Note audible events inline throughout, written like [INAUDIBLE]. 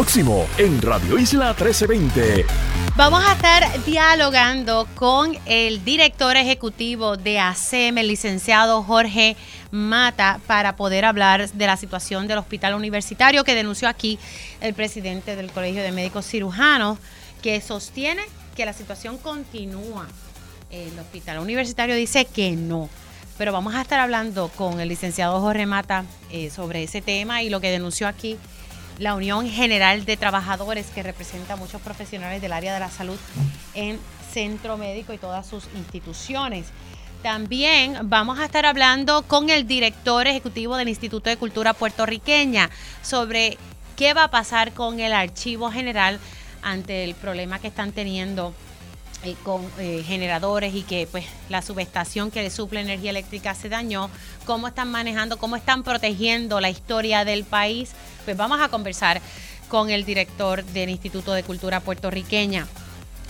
Próximo en Radio Isla 1320. Vamos a estar dialogando con el director ejecutivo de ASEM, el licenciado Jorge Mata, para poder hablar de la situación del hospital universitario que denunció aquí el presidente del Colegio de Médicos Cirujanos, que sostiene que la situación continúa. El hospital universitario dice que no. Pero vamos a estar hablando con el licenciado Jorge Mata eh, sobre ese tema y lo que denunció aquí la Unión General de Trabajadores, que representa a muchos profesionales del área de la salud en Centro Médico y todas sus instituciones. También vamos a estar hablando con el director ejecutivo del Instituto de Cultura puertorriqueña sobre qué va a pasar con el archivo general ante el problema que están teniendo eh, con eh, generadores y que pues la subestación que le suple energía eléctrica se dañó, cómo están manejando, cómo están protegiendo la historia del país, pues vamos a conversar con el director del Instituto de Cultura puertorriqueña.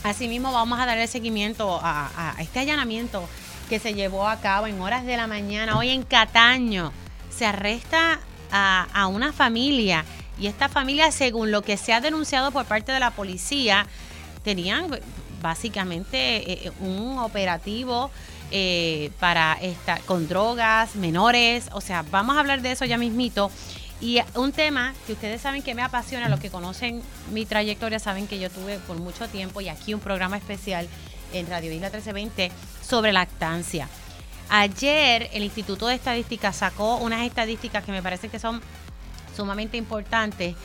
Asimismo vamos a darle seguimiento a, este allanamiento que se llevó a cabo en horas de la mañana hoy en Cataño. Se arresta a, a una familia y esta familia, según lo que se ha denunciado por parte de la policía, tenían básicamente eh, eh, un operativo eh, para esta, con drogas, menores, o sea, vamos a hablar de eso ya mismito. Y un tema que ustedes saben que me apasiona, los que conocen mi trayectoria saben que yo tuve por mucho tiempo y aquí un programa especial en Radio Isla 1320 sobre lactancia. Ayer el Instituto de Estadística sacó unas estadísticas que me parece que son sumamente importantes,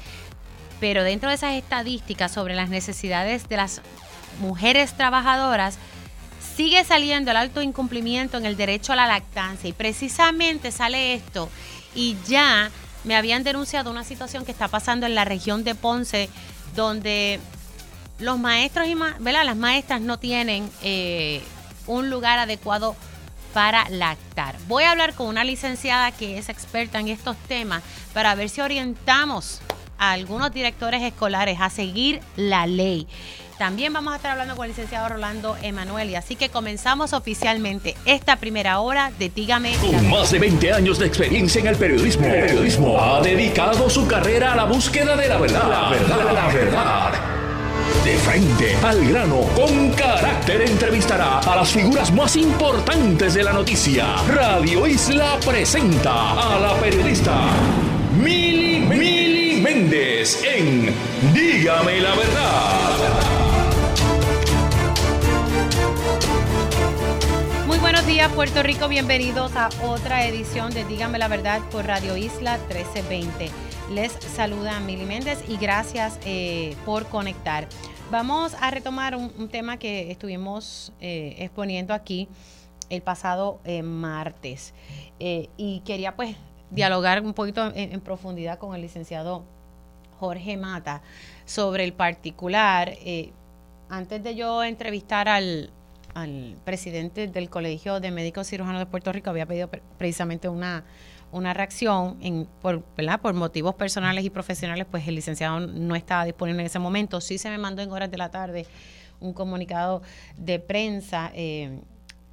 pero dentro de esas estadísticas sobre las necesidades de las mujeres trabajadoras, sigue saliendo el alto incumplimiento en el derecho a la lactancia. Y precisamente sale esto. Y ya me habían denunciado una situación que está pasando en la región de Ponce, donde los maestros y las maestras no tienen eh, un lugar adecuado para lactar. Voy a hablar con una licenciada que es experta en estos temas para ver si orientamos a algunos directores escolares a seguir la ley. También vamos a estar hablando con el licenciado Rolando Emanuel. Así que comenzamos oficialmente esta primera hora de Dígame. Con más de 20 años de experiencia en el periodismo, el periodismo ha dedicado su carrera a la búsqueda de la verdad. La verdad, la verdad. De frente al grano, con carácter entrevistará a las figuras más importantes de la noticia. Radio Isla presenta a la periodista Mili, Mili Méndez en Dígame la verdad. Buenos días Puerto Rico, bienvenidos a otra edición de Dígame la Verdad por Radio Isla 1320. Les saluda Mili Méndez y gracias eh, por conectar. Vamos a retomar un, tema que estuvimos eh, exponiendo aquí el pasado eh, martes y quería pues dialogar un poquito en profundidad con el licenciado Jorge Mata sobre el particular. antes de yo entrevistar al, al presidente del Colegio de Médicos Cirujanos de Puerto Rico había pedido precisamente una, una reacción por, por motivos personales y profesionales, pues el licenciado no estaba disponible en ese momento. Sí se me mandó en horas de la tarde un comunicado de prensa eh,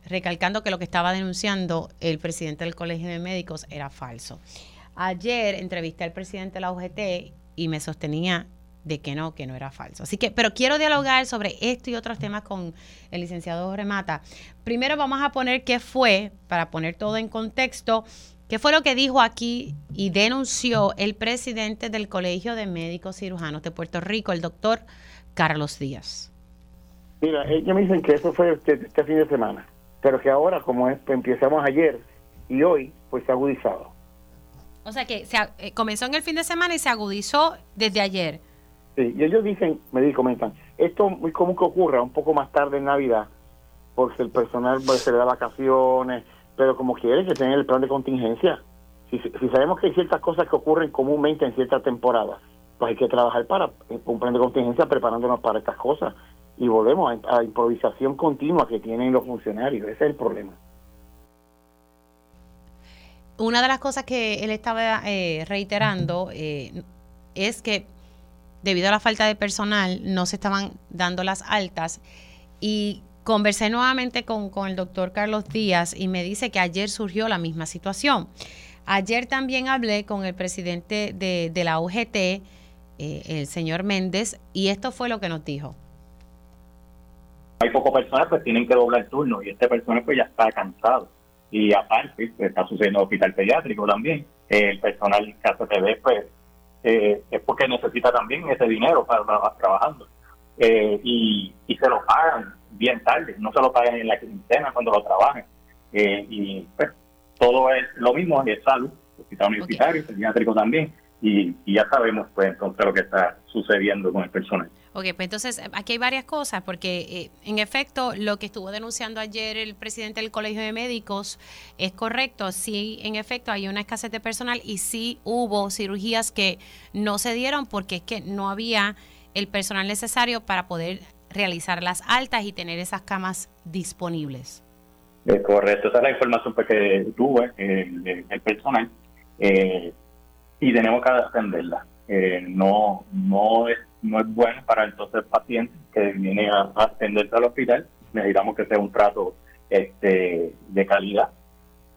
recalcando que lo que estaba denunciando el presidente del Colegio de Médicos era falso. Ayer entrevisté al presidente de la UGT y me sostenía de que no, que no era falso. Así que, pero quiero dialogar sobre esto y otros temas con el licenciado Remata. Primero vamos a poner qué fue, para poner todo en contexto, qué fue lo que dijo aquí y denunció el presidente del Colegio de Médicos Cirujanos de Puerto Rico, el doctor Carlos Díaz. Mira, ellos me dicen que eso fue este, este fin de semana, pero que ahora, como empezamos ayer y hoy, pues se ha agudizado. O sea que se, eh, comenzó en el fin de semana y se agudizó desde ayer. Sí, y ellos dicen, me comentan, esto muy común que ocurra un poco más tarde en Navidad, porque el personal se le da vacaciones, pero como quieren que tengan el plan de contingencia. Si, sabemos que hay ciertas cosas que ocurren comúnmente en ciertas temporadas, pues hay que trabajar para un plan de contingencia preparándonos para estas cosas. Y volvemos a, la improvisación continua que tienen los funcionarios. Ese es el problema. Una de las cosas que él estaba eh, reiterando eh, es que debido a la falta de personal, no se estaban dando las altas. Y conversé nuevamente con, el doctor Carlos Díaz y me dice que ayer surgió la misma situación. Ayer también hablé con el presidente de, la UGT, eh, el señor Méndez, y esto fue lo que nos dijo. Hay poco personal, pues tienen que doblar turno, y este personal pues ya está cansado. Y aparte, pues, está sucediendo en el hospital pediátrico también. el personal en Casa TV, pues, eh, es porque necesita también ese dinero para estar trabajando. Eh, y, y se lo pagan bien tarde, no se lo pagan en la quincena cuando lo trabajen. Eh, y pues todo es lo mismo, es salud, hospital universitario, pediátrico también, y, ya sabemos pues entonces lo que está sucediendo con el personal. Ok, pues entonces aquí hay varias cosas, porque eh, en efecto lo que estuvo denunciando ayer el presidente del Colegio de Médicos es correcto, sí, en efecto hay una escasez de personal y sí hubo cirugías que no se dieron porque es que no había el personal necesario para poder realizar las altas y tener esas camas disponibles. Es correcto, esa es la información pues, que tuve, el, el personal, eh, y tenemos que atenderla. Eh, no, no, es, no es bueno para entonces el paciente que viene a, atenderse al hospital. Necesitamos que sea un trato este, de calidad.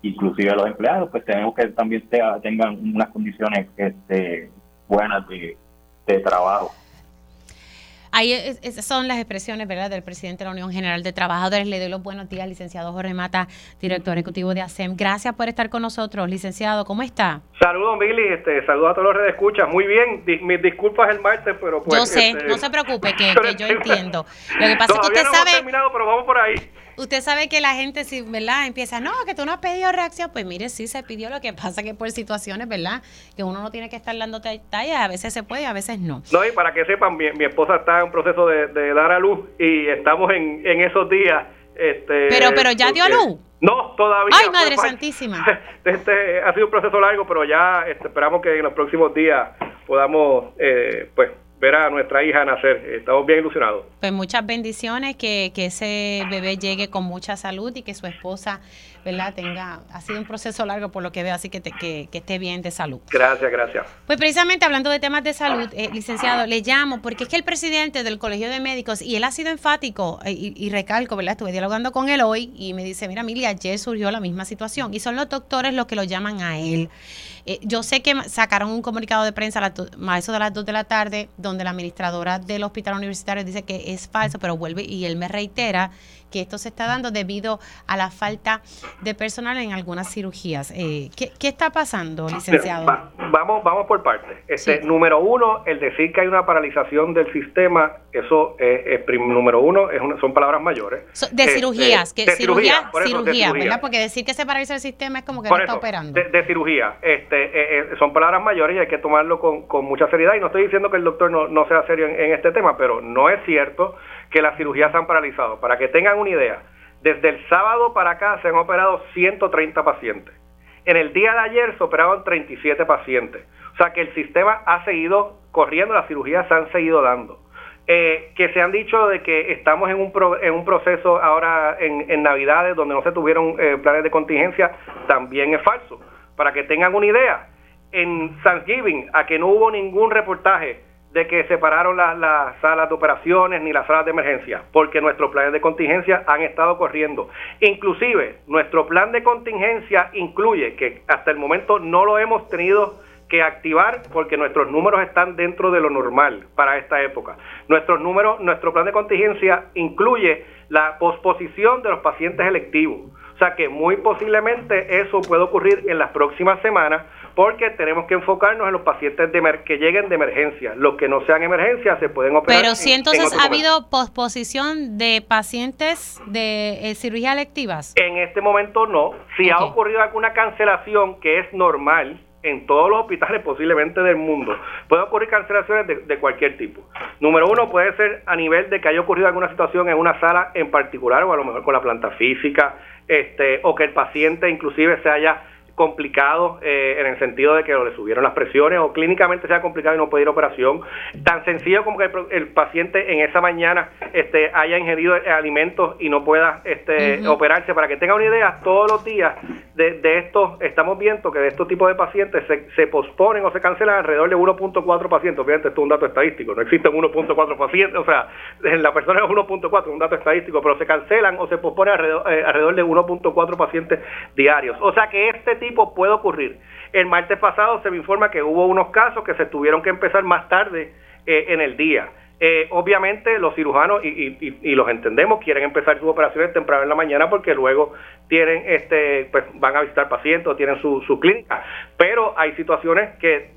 Inclusive los empleados, pues tenemos que también tengan unas condiciones este, buenas de trabajo. Ahí esas son las expresiones ¿verdad? del presidente de la Unión General de Trabajadores. Le doy los buenos días, licenciado Jorge Mata, director ejecutivo de ASEM. Gracias por estar con nosotros, licenciado. ¿Cómo está? Saludos, Billy. Este, saludos a todos los redes escuchas. Muy bien. mis disculpas el martes, pero pues. Yo sé, este, no se preocupe, que, [LAUGHS] yo entiendo. Lo que pasa es que usted no sabe. terminado, pero vamos por ahí. Usted sabe que la gente, si, ¿verdad? Empieza, no, que tú no has pedido reacción. Pues mire, sí se pidió. Lo que pasa que por situaciones, ¿verdad? Que uno no tiene que estar dando detalles. A veces se puede, a veces no. No, y para que sepan, mi, esposa está en proceso de, dar a luz y estamos en, en esos días. Este, pero, pero ya dio a luz. No, todavía. Ay, Madre Santísima. [LAUGHS] Este ha sido un proceso largo, pero ya este, esperamos que en los próximos días podamos, eh, pues, ver a nuestra hija nacer. Estamos bien ilusionados. Pues muchas bendiciones, que, que ese bebé llegue con mucha salud y que su esposa, ¿verdad? Tenga, ha sido un proceso largo por lo que veo, así que, que, esté bien de salud. Gracias, gracias. Pues precisamente hablando de temas de salud, eh, licenciado, le llamo porque es que el presidente del Colegio de Médicos, y él ha sido enfático, eh, y, recalco, ¿verdad? Estuve dialogando con él hoy y me dice, mira, Mili, ayer surgió la misma situación y son los doctores los que lo llaman a él. Eh, yo sé que sacaron un comunicado de prensa a, eso de las 2 de la tarde, donde la administradora del hospital universitario dice que es falso, pero vuelve y él me reitera que esto se está dando debido a la falta de personal en algunas cirugías. Eh, ¿qué, está pasando, licenciado? vamos, vamos por partes. Este, Número uno, el decir que hay una paralización del sistema, eso es, número uno, es son palabras mayores. de este, cirugías, que cirugía, cirugía, ¿verdad? Porque decir que se paraliza el sistema es como que no está operando. De, cirugía, este, eh, eh, son palabras mayores y hay que tomarlo con, con, mucha seriedad. Y no estoy diciendo que el doctor no, no sea serio en este tema, pero no es cierto que las cirugías se han paralizado. Para que tengan una idea, desde el sábado para acá se han operado 130 pacientes. En el día de ayer se operaban 37 pacientes. O sea que el sistema ha seguido corriendo, las cirugías se han seguido dando. Eh, que se han dicho de que estamos en un, en un proceso ahora en, en Navidades donde no se tuvieron eh, planes de contingencia, también es falso. Para que tengan una idea, en Thanksgiving, a que no hubo ningún reportaje de que separaron las salas de operaciones ni las salas de emergencia, porque nuestros planes de contingencia han estado corriendo. Inclusive, nuestro plan de contingencia incluye que hasta el momento no lo hemos tenido que activar porque nuestros números están dentro de lo normal para esta época. Nuestros números, nuestro plan de contingencia incluye la posposición de los pacientes electivos. O sea que muy posiblemente eso puede ocurrir en las próximas semanas porque tenemos que enfocarnos en los pacientes de que lleguen de emergencia. Los que no sean emergencia se pueden operar. Pero si entonces ha habido posposición de pacientes de eh, cirugía electivas. En este momento no. Si ha ocurrido alguna cancelación que es normal, en todos los hospitales posiblemente del mundo. Puede ocurrir cancelaciones de, de, cualquier tipo. Número uno puede ser a nivel de que haya ocurrido alguna situación en una sala en particular o a lo mejor con la planta física, este, o que el paciente inclusive se haya complicado eh, en el sentido de que le subieron las presiones o clínicamente sea complicado y no puede ir a operación. Tan sencillo como que el, paciente en esa mañana este, haya ingerido alimentos y no pueda este, operarse. Para que tenga una idea, todos los días de, de esto estamos viendo que de estos tipos de pacientes se, se posponen o se cancelan alrededor de 1.4 pacientes. Obviamente esto es un dato estadístico, no existen 1.4 pacientes, o sea, la persona es 1.4, un dato estadístico, pero se cancelan o se posponen alrededor, eh, alrededor de 1.4 pacientes diarios. O sea que este puede ocurrir. El martes pasado se me informa que hubo unos casos que se tuvieron que empezar más tarde eh, en el día. Eh, obviamente los cirujanos, y, y, los entendemos, quieren empezar sus operaciones temprano en la mañana porque luego tienen, este, pues van a visitar pacientes o tienen su, su clínica. Pero hay situaciones que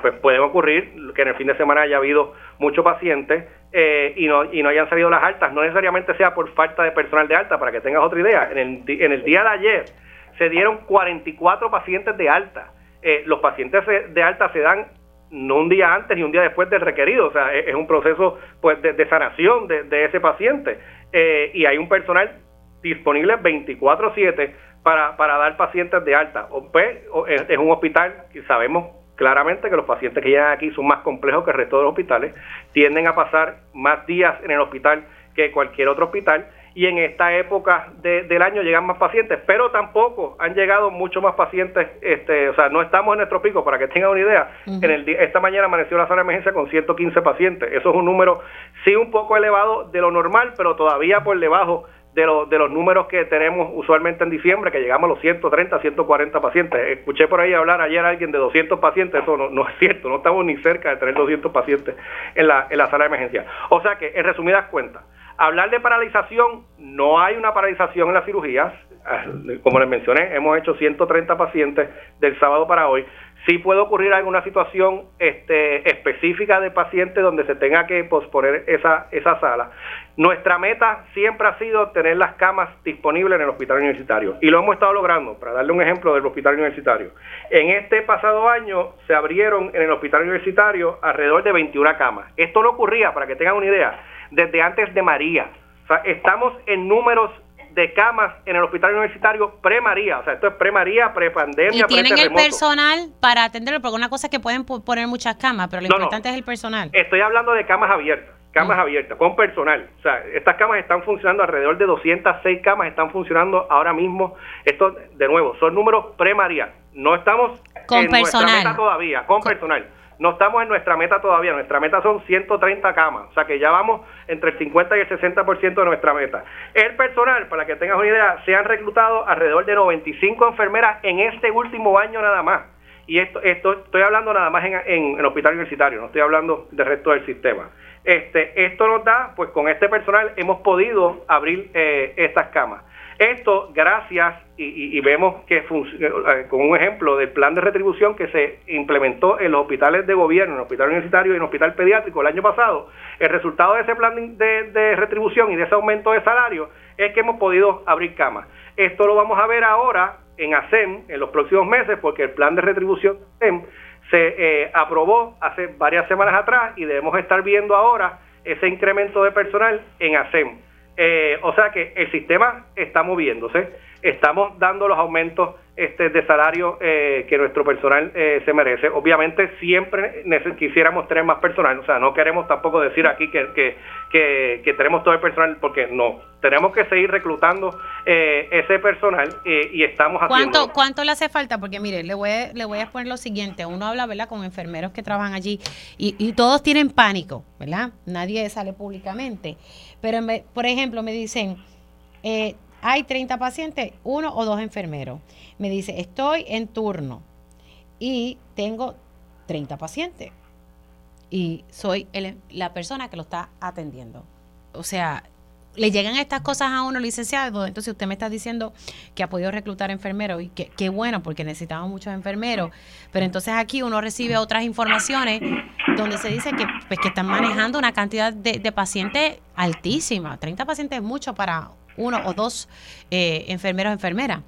pues pueden ocurrir, que en el fin de semana haya habido muchos pacientes eh, y, no, y no hayan salido las altas. No necesariamente sea por falta de personal de alta, para que tengas otra idea. En el, en el día de ayer se dieron 44 pacientes de alta. Eh, los pacientes de alta se dan no un día antes ni un día después del requerido, o sea, es, un proceso pues de, sanación de, ese paciente eh, y hay un personal disponible 24/7 para, para dar pacientes de alta. Pues, es, un hospital que sabemos claramente que los pacientes que llegan aquí son más complejos que el resto de los hospitales, tienden a pasar más días en el hospital que cualquier otro hospital y en esta época del año llegan más pacientes, pero tampoco han llegado muchos más pacientes, este, o sea, no estamos en nuestro pico, para que tengan una idea, en el esta mañana amaneció la sala de emergencia con 115 pacientes, eso es un número sí un poco elevado de lo normal, pero todavía por debajo de, de los números que tenemos usualmente en diciembre, que llegamos a los 130, 140 pacientes. Escuché por ahí hablar ayer a alguien de 200 pacientes, eso no, no, es cierto, no estamos ni cerca de tener 200 pacientes en la, en la sala de emergencia. O sea que, en resumidas cuentas, Hablar de paralización, no hay una paralización en las cirugías. Ah, como les mencioné, hemos hecho 130 pacientes del sábado para hoy. Sí puede ocurrir alguna situación este, específica de paciente donde se tenga que posponer esa, esa sala. Nuestra meta siempre ha sido tener las camas disponibles en el hospital universitario y lo hemos estado logrando. Para darle un ejemplo del hospital universitario, en este pasado año se abrieron en el hospital universitario alrededor de 21 camas. Esto no ocurría, para que tengan una idea, desde antes de María. O sea, estamos en números de camas en el hospital universitario pre-María. O sea, esto es pre-María, pre-pandemia. Y tienen el personal para atenderlo, porque una cosa es que pueden poner muchas camas, pero lo importante es el personal. Estoy hablando de camas abiertas, camas mm. abiertas, con personal. O sea, estas camas están funcionando, alrededor de 206 camas están funcionando ahora mismo. Esto, de nuevo, son números pre-María. No estamos con en personal. nuestra meta todavía, con personal. No estamos en nuestra meta todavía, nuestra meta son 130 camas, o sea que ya vamos entre el 50 y el 60% de nuestra meta. El personal, para que tengas una idea, se han reclutado alrededor de 95 enfermeras en este último año nada más. Y esto, esto estoy hablando nada más en, el hospital universitario, no estoy hablando del resto del sistema. Este, esto nos da, pues con este personal hemos podido abrir eh, estas camas. Esto gracias y, vemos que eh, con un ejemplo del plan de retribución que se implementó en los hospitales de gobierno, en el hospital universitario y en el hospital pediátrico el año pasado, el resultado de ese plan de, retribución y de ese aumento de salario es que hemos podido abrir camas. Esto lo vamos a ver ahora en ASEM en los próximos meses porque el plan de retribución de ASEM se eh, aprobó hace varias semanas atrás y debemos estar viendo ahora ese incremento de personal en ASEM. Eh, o sea que el sistema está moviéndose, estamos dando los aumentos este, de salario eh, que nuestro personal eh, se merece. Obviamente siempre quisiéramos tener más personal, o sea, no queremos tampoco decir aquí que, que, que, tenemos todo el personal, porque no, tenemos que seguir reclutando ese personal y estamos haciendo... ¿Cuánto, ¿Cuánto le hace falta? Porque mire, le voy, a, le voy a exponer lo siguiente, uno habla, ¿verdad?, con enfermeros que trabajan allí y, y todos tienen pánico, ¿verdad? Nadie sale públicamente. Pero, por ejemplo, me dicen, eh, hay 30 pacientes, uno o dos enfermeros. Me dice, estoy en turno y tengo 30 pacientes y soy la persona que lo está atendiendo. O sea, le llegan estas cosas a uno, licenciado, entonces usted me está diciendo que ha podido reclutar enfermeros y que bueno, porque necesitamos muchos enfermeros, pero entonces aquí uno recibe otras informaciones donde se dice que, pues, están manejando una cantidad de, pacientes altísima. 30 pacientes es mucho para uno o dos eh, enfermeros o enfermeras.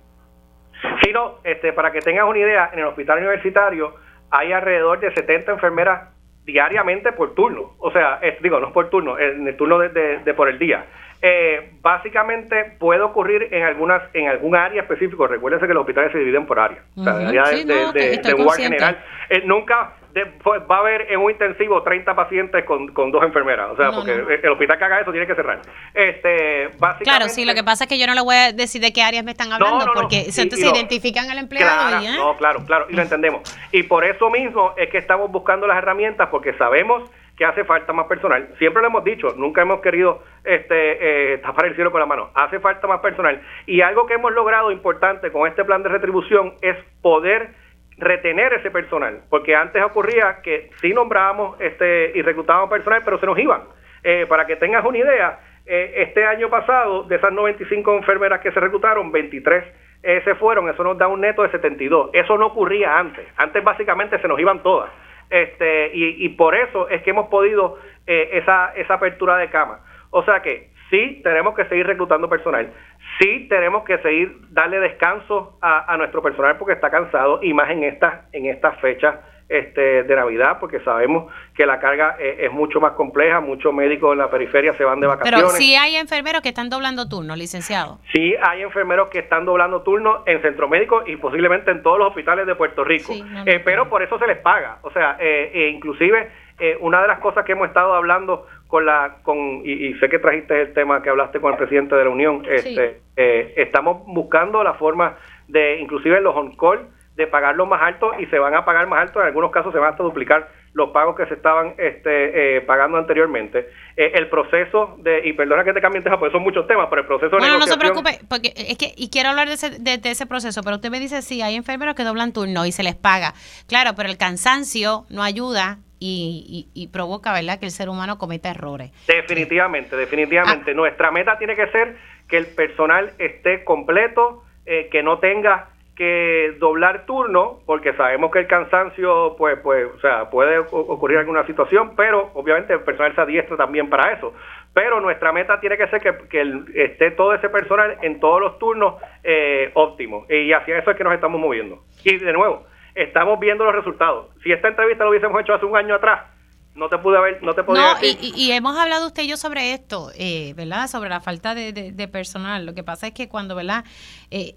Sí, no, este, para que tengas una idea, en el hospital universitario hay alrededor de 70 enfermeras diariamente por turno. O sea, digo, no es por turno, en el turno de por el día. Eh, básicamente puede ocurrir en algunas en algún área específico. Recuérdense que los hospitales se dividen por área. O sea, área de, un general. Eh, nunca pues, va a haber en un intensivo 30 pacientes con, con dos enfermeras. O sea, porque el hospital que haga eso tiene que cerrar. Este, básicamente, claro, sí, lo que pasa es que yo no le voy a decir de qué áreas me están hablando, porque entonces se identifican al empleado. y, ¿eh? No, claro, claro, y lo entendemos. Y por eso mismo es que estamos buscando las herramientas, porque sabemos que hace falta más personal. Siempre lo hemos dicho, nunca hemos querido este, eh, tapar el cielo con la mano. Hace falta más personal. Y algo que hemos logrado importante con este plan de retribución es poder retener ese personal, porque antes ocurría que sí nombrábamos este y reclutábamos personal, pero se nos iban. Eh, para que tengas una idea, eh, este año pasado, de esas 95 enfermeras que se reclutaron, 23 eh, se fueron, eso nos da un neto de 72. Eso no ocurría antes. Antes básicamente se nos iban todas. Este, y, y por eso es que hemos podido esa, esa apertura de cama. O sea que sí tenemos que seguir reclutando personal, sí tenemos que seguir darle descanso a, nuestro personal porque está cansado y más en estas en estas fechas este, de Navidad porque sabemos que la carga es, mucho más compleja, muchos médicos en la periferia se van de vacaciones. Pero sí hay enfermeros que están doblando turnos, licenciado. Sí hay enfermeros que están doblando turnos en centro médico y posiblemente en todos los hospitales de Puerto Rico, eh, pero por eso se les paga, o sea, eh, eh, inclusive una de las cosas que hemos estado hablando con la con y, sé que trajiste el tema que hablaste con el presidente de la Unión este eh, estamos buscando la forma de inclusive los on call de pagarlo más alto y se van a pagar más alto en algunos casos se van hasta duplicar los pagos que se estaban este, eh, pagando anteriormente. Eh, el proceso de, y perdona que te cambie el tema, porque son muchos temas, pero el proceso de bueno, no se preocupe, porque es que, y quiero hablar de ese, de, ese proceso, pero usted me dice, sí, hay enfermeros que doblan turno y se les paga. Claro, pero el cansancio no ayuda y, provoca, ¿verdad?, que el ser humano cometa errores. Definitivamente, definitivamente. Ah. Nuestra meta tiene que ser que el personal esté completo, eh, que no tenga que doblar turno, porque sabemos que el cansancio, pues, pues, o sea, puede ocurrir alguna situación, pero obviamente el personal se adiestra también para eso. Pero nuestra meta tiene que ser que, esté todo ese personal en todos los turnos eh, óptimos, y hacia eso es que nos estamos moviendo. Y de nuevo, estamos viendo los resultados. Si esta entrevista lo hubiésemos hecho hace un año atrás, no te pude haber, no te podía decir. Y, y, hemos hablado usted y yo sobre esto, eh, ¿verdad? Sobre la falta de, personal. Lo que pasa es que cuando, ¿verdad? Eh,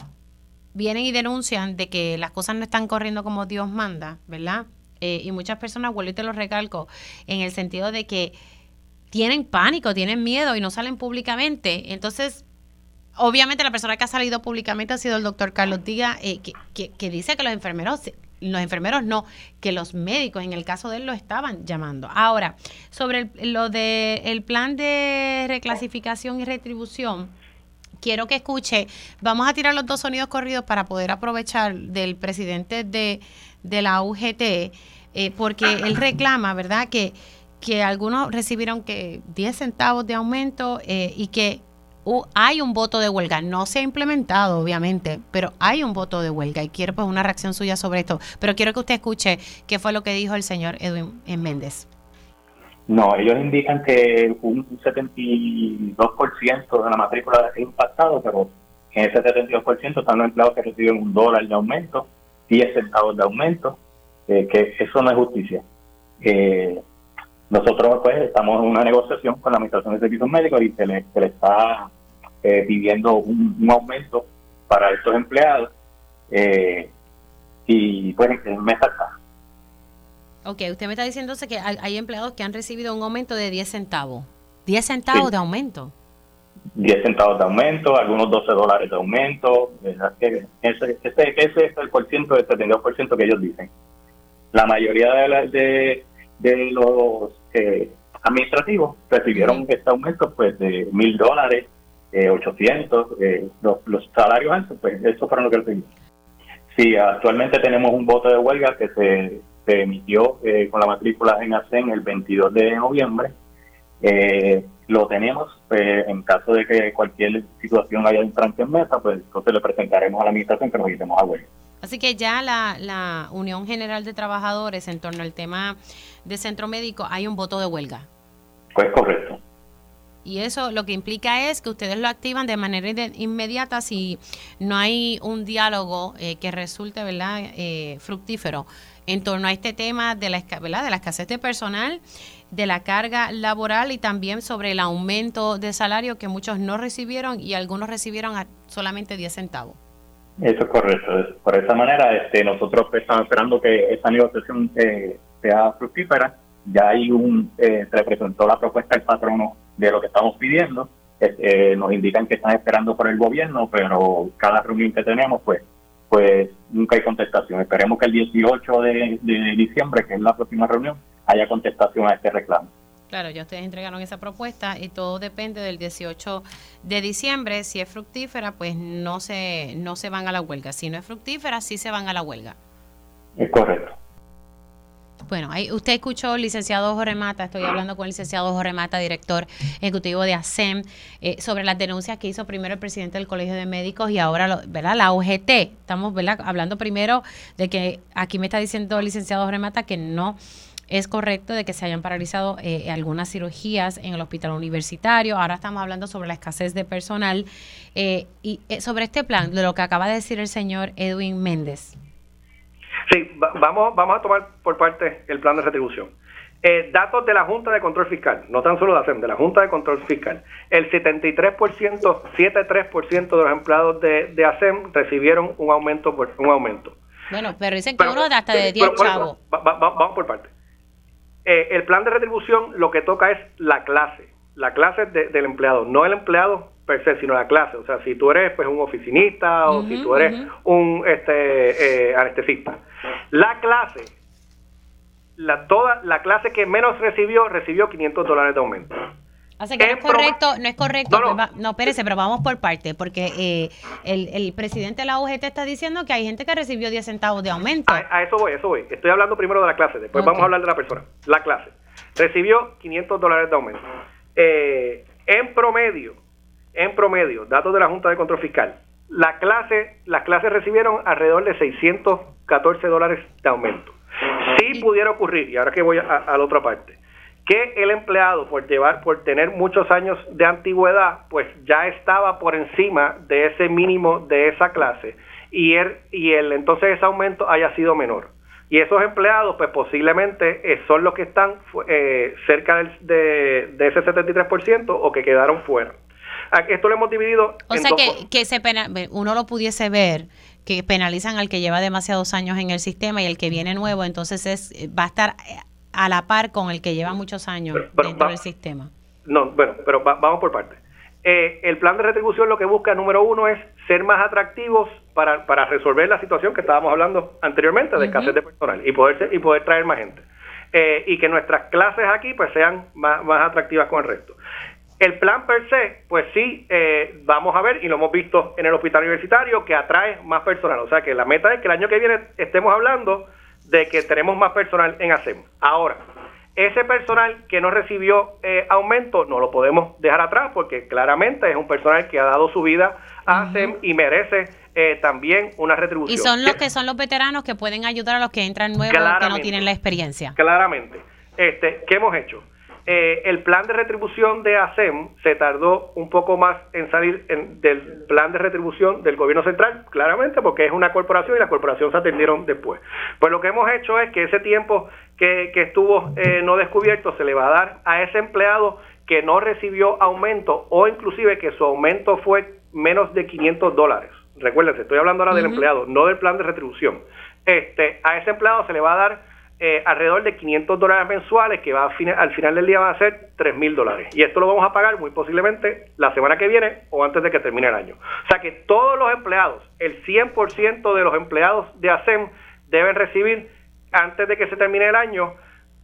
vienen y denuncian de que las cosas no están corriendo como Dios manda, ¿verdad? Eh, y muchas personas, vuelvo y te lo recalco, en el sentido de que tienen pánico, tienen miedo y no salen públicamente. Entonces, obviamente la persona que ha salido públicamente ha sido el doctor Carlos Díaz, que, que, que, dice que los enfermeros los enfermeros no, que los médicos en el caso de él lo estaban llamando. Ahora, sobre lo del el plan de reclasificación y retribución, quiero que escuche, vamos a tirar los dos sonidos corridos para poder aprovechar del presidente de, de la UGT, eh, porque él reclama, ¿verdad?, que, que algunos recibieron que 10 centavos de aumento eh, y que hay un voto de huelga. No se ha implementado, obviamente, pero hay un voto de huelga y quiero pues una reacción suya sobre esto. Pero quiero que usted escuche qué fue lo que dijo el señor Edwin Méndez. No, ellos indican que un 72% de la matrícula es impactado, pero en ese 72% están los empleados que reciben un dólar de aumento, 10 centavos de aumento, eh, que eso no es justicia. Eh, nosotros pues estamos en una negociación con la Administración de Servicios Médicos y se le, se le está eh, pidiendo un, aumento para estos empleados eh, y pues en mes acá. Ok, usted me está diciéndose que hay, empleados que han recibido un aumento de 10 centavos. 10 centavos de aumento. 10 centavos de aumento, algunos 12 dólares de aumento. Ese, ese, ese es el por ciento, el 72% que ellos dicen. La mayoría de, de, de los eh, administrativos recibieron este aumento pues de mil dólares, eh, 800, eh, los, salarios altos, pues eso fueron lo que recibieron. Sí, actualmente tenemos un voto de huelga que se, emitió eh, con la matrícula en ASEN el 22 de noviembre. lo tenemos, pues, en caso de que cualquier situación haya un tranque en mesa, pues entonces le presentaremos a la administración que nos iremos a huelga. Así que ya la, la Unión General de Trabajadores en torno al tema de centro médico hay un voto de huelga. Pues correcto. Y eso lo que implica es que ustedes lo activan de manera inmediata si no hay un diálogo eh, que resulte verdad eh, fructífero en torno a este tema de la, ¿verdad? de la escasez de personal, de la carga laboral y también sobre el aumento de salario que muchos no recibieron y algunos recibieron solamente 10 centavos. Eso es correcto. Por esa manera, este, nosotros estamos esperando que esa negociación eh, sea fructífera. Ya hay un, eh, se presentó la propuesta al patrono de lo que estamos pidiendo. Eh, nos indican que están esperando por el gobierno, pero cada reunión que tenemos, pues, pues nunca hay contestación. Esperemos que el 18 de diciembre, que es la próxima reunión, haya contestación a este reclamo. Claro, ya ustedes entregaron esa propuesta y todo depende del 18 de diciembre. Si es fructífera, pues no se, no se van a la huelga. Si no es fructífera, sí se van a la huelga. Es correcto. Bueno, ahí usted escuchó, licenciado Jorge Mata, estoy hablando con el licenciado Jorge Mata, director ejecutivo de ASEM, eh, sobre las denuncias que hizo primero el presidente del Colegio de Médicos y ahora ¿verdad? la UGT. Estamos hablando primero de que aquí me está diciendo el licenciado Jorge Mata que no es correcto de que se hayan paralizado eh, algunas cirugías en el hospital universitario. Ahora estamos hablando sobre la escasez de personal eh, y sobre este plan, de lo que acaba de decir el señor Edwin Méndez. Sí, vamos, vamos a tomar por parte el plan de retribución. Eh, datos de la Junta de Control Fiscal, no tan solo de ASEM, de la Junta de Control Fiscal. El 73%, 73% de los empleados de, de ASEM recibieron un aumento por un aumento. Bueno, pero dicen que uno de hasta de 10 chavos. vamos por parte. Eh, el plan de retribución lo que toca es la clase, la clase del empleado, no el empleado per se, sino la clase. O sea, si tú eres pues un oficinista o si tú eres un este, eh, anestesista. La clase, la, toda, la clase que menos recibió, recibió 500 dólares de aumento. Así que no es correcto, no es correcto. No, espérese, pero vamos por parte, porque eh, el, el, presidente de la UGT está diciendo que hay gente que recibió 10 centavos de aumento. A, eso voy, eso voy. Estoy hablando primero de la clase, después vamos a hablar de la persona. La clase. Recibió 500 dólares de aumento. Eh, en promedio, en promedio, datos de la Junta de Control Fiscal, la clase, las clases recibieron alrededor de 614 dólares de aumento. Sí pudiera ocurrir, y ahora que voy a, la otra parte, que el empleado por llevar, por tener muchos años de antigüedad, pues ya estaba por encima de ese mínimo de esa clase y el, y el entonces ese aumento haya sido menor. Y esos empleados, pues posiblemente eh, son los que están eh, cerca del, de, de ese 73% o que quedaron fuera. Esto lo hemos dividido. O sea que, que se uno lo pudiese ver que penalizan al que lleva demasiados años en el sistema y el que viene nuevo, entonces es, va a estar eh, a la par con el que lleva muchos años dentro del sistema. No, bueno, pero vamos por partes. Eh, el plan de retribución lo que busca, número uno, es ser más atractivos para, para resolver la situación que estábamos hablando anteriormente de escasez de personal y poder, y poder traer más gente. Eh, y que nuestras clases aquí pues sean más, más atractivas con el resto. El plan per se, pues sí, eh, vamos a ver, y lo hemos visto en el hospital universitario, que atrae más personal. O sea que la meta es que el año que viene estemos hablando de que tenemos más personal en ASEM. Ahora, ese personal que no recibió eh, aumento no lo podemos dejar atrás porque claramente es un personal que ha dado su vida a ASEM y merece eh, también una retribución. Y son los que son los veteranos que pueden ayudar a los que entran nuevos que no tienen la experiencia. Claramente. Este, ¿Qué hemos hecho? Eh, el plan de retribución de ASEM se tardó un poco más en salir del plan de retribución del gobierno central, claramente porque es una corporación y la corporación se atendieron después. Pues lo que hemos hecho es que ese tiempo que, estuvo eh, no descubierto se le va a dar a ese empleado que no recibió aumento o inclusive que su aumento fue menos de 500 dólares. Recuérdense, estoy hablando ahora del empleado, no del plan de retribución. Este, a ese empleado se le va a dar eh, alrededor de 500 dólares mensuales, que va al final del día va a ser 3 mil dólares. Y esto lo vamos a pagar muy posiblemente la semana que viene o antes de que termine el año. O sea que todos los empleados, el 100% de los empleados de ASEM deben recibir antes de que se termine el año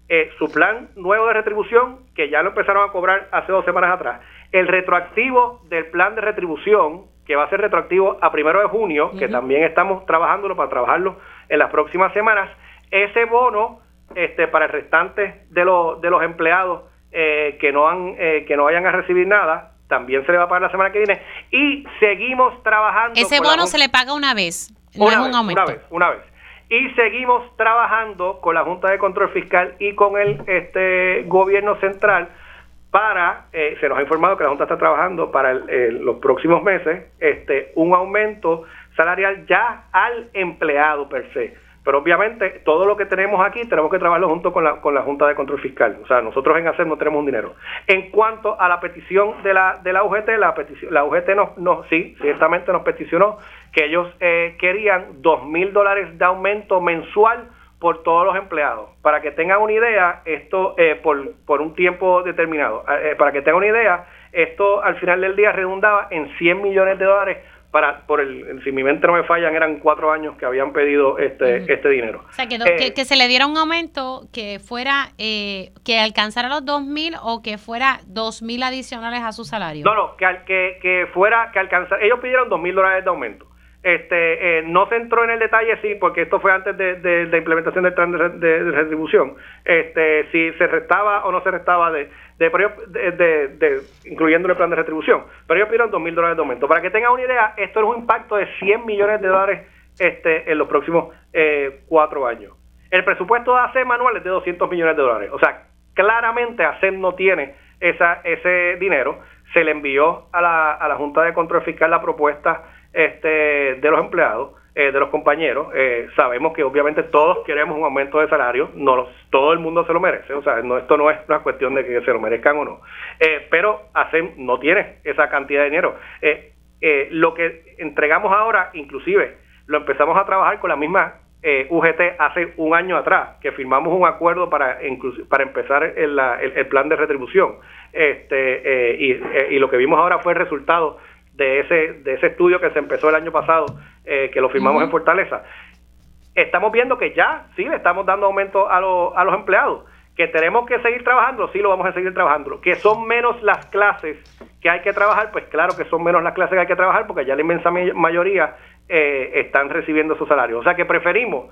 eh, su plan nuevo de retribución, que ya lo empezaron a cobrar hace dos semanas atrás. El retroactivo del plan de retribución, que va a ser retroactivo a primero de junio, que también estamos trabajándolo para trabajarlo en las próximas semanas ese bono este, para el restante de, los de los empleados eh, que, no han, eh, que no vayan a recibir nada, también se le va a pagar la semana que viene. Y seguimos trabajando. Ese bono se le paga una vez, no una es un aumento. Una vez, una vez. Y seguimos trabajando con la Junta de Control Fiscal y con el este gobierno central para, eh, se nos ha informado que la Junta está trabajando para los próximos meses, este un aumento salarial ya al empleado per se pero obviamente todo lo que tenemos aquí tenemos que trabajarlo junto con la, con la Junta de Control Fiscal. O sea, nosotros en hacer no tenemos un dinero. En cuanto a la petición de la, de la UGT, la, petición, la UGT nos, nos, sí, ciertamente nos peticionó que ellos eh, querían dos mil dólares de aumento mensual por todos los empleados. Para que tengan una idea, esto eh, por, por un tiempo determinado, eh, para que tengan una idea, esto al final del día redundaba en 100 millones de dólares para por el si mi mente no me fallan eran cuatro años que habían pedido este este dinero. O sea que, eh, que, se le diera un aumento que fuera eh, que alcanzara los dos mil o que fuera dos mil adicionales a su salario. No no que que, que fuera que alcanzara ellos pidieron dos mil dólares de aumento. Este, eh, no se entró en el detalle, sí, porque esto fue antes de, la implementación del plan de, retribución, este, si se restaba o no se restaba de, de, incluyendo el plan de retribución. Pero ellos pidieron dos mil dólares de aumento. Para que tengan una idea, esto es un impacto de 100 millones de dólares este, en los próximos eh, cuatro años. El presupuesto de ASEM manual es de 200 millones de dólares. O sea, claramente ASEM no tiene esa, ese dinero. Se le envió a la, a la Junta de Control Fiscal la propuesta este, de los empleados, eh, de los compañeros. Eh, sabemos que obviamente todos queremos un aumento de salario, no todo el mundo se lo merece, o sea, no, esto no es una cuestión de que se lo merezcan o no, eh, pero ASEM no tiene esa cantidad de dinero. lo que entregamos ahora, inclusive, lo empezamos a trabajar con la misma UGT hace un año atrás, que firmamos un acuerdo para, para empezar el, el, plan de retribución. Este, y, y, lo que vimos ahora fue el resultado de ese, de ese estudio que se empezó el año pasado, eh, que lo firmamos en Fortaleza, estamos viendo que ya sí le estamos dando aumento a, a los empleados. Que tenemos que seguir trabajando, sí lo vamos a seguir trabajando. Que son menos las clases que hay que trabajar, pues claro que son menos las clases que hay que trabajar porque ya la inmensa mayoría eh, están recibiendo su salario. O sea que preferimos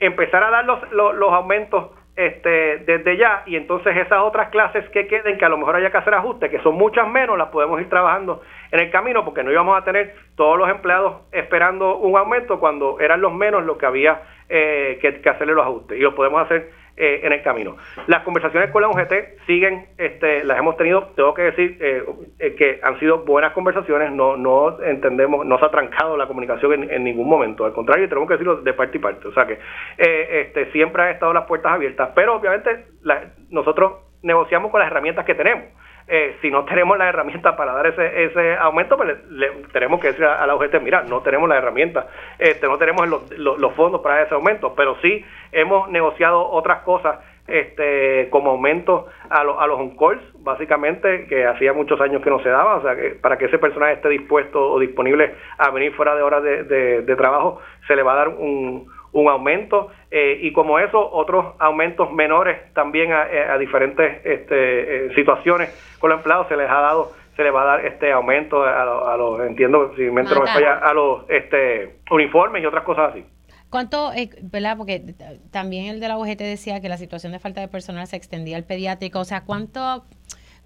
empezar a dar los, los, los aumentos este, desde ya y entonces esas otras clases que queden, que a lo mejor haya que hacer ajustes, que son muchas menos, las podemos ir trabajando en el camino porque no íbamos a tener todos los empleados esperando un aumento cuando eran los menos los que había eh, que, hacerle los ajustes. Y los podemos hacer eh, en el camino. Las conversaciones con la UGT siguen, este, las hemos tenido, tengo que decir eh, que han sido buenas conversaciones, no, no entendemos, no se ha trancado la comunicación en, ningún momento, al contrario, tenemos que decirlo de parte y parte, o sea que este, siempre han estado las puertas abiertas, pero obviamente nosotros negociamos con las herramientas que tenemos. Eh, si no tenemos la herramienta para dar ese, ese aumento, pues le, tenemos que decir a, la UGT, mira, no tenemos la herramienta, este, no tenemos los, los, fondos para ese aumento, pero sí hemos negociado otras cosas este, como aumento a, a los on-calls, básicamente, que hacía muchos años que no se daba, o sea, que para que ese personal esté dispuesto o disponible a venir fuera de horas de, de trabajo, se le va a dar un un aumento eh, y como eso otros aumentos menores también a, eh, diferentes este, eh, situaciones con los empleados se les ha dado se les va a dar este aumento a, los entiendo si me a los este uniformes y otras cosas así ¿Cuánto, verdad? Porque también el de la UGT decía que la situación de falta de personal se extendía al pediátrico. O sea, ¿cuánto,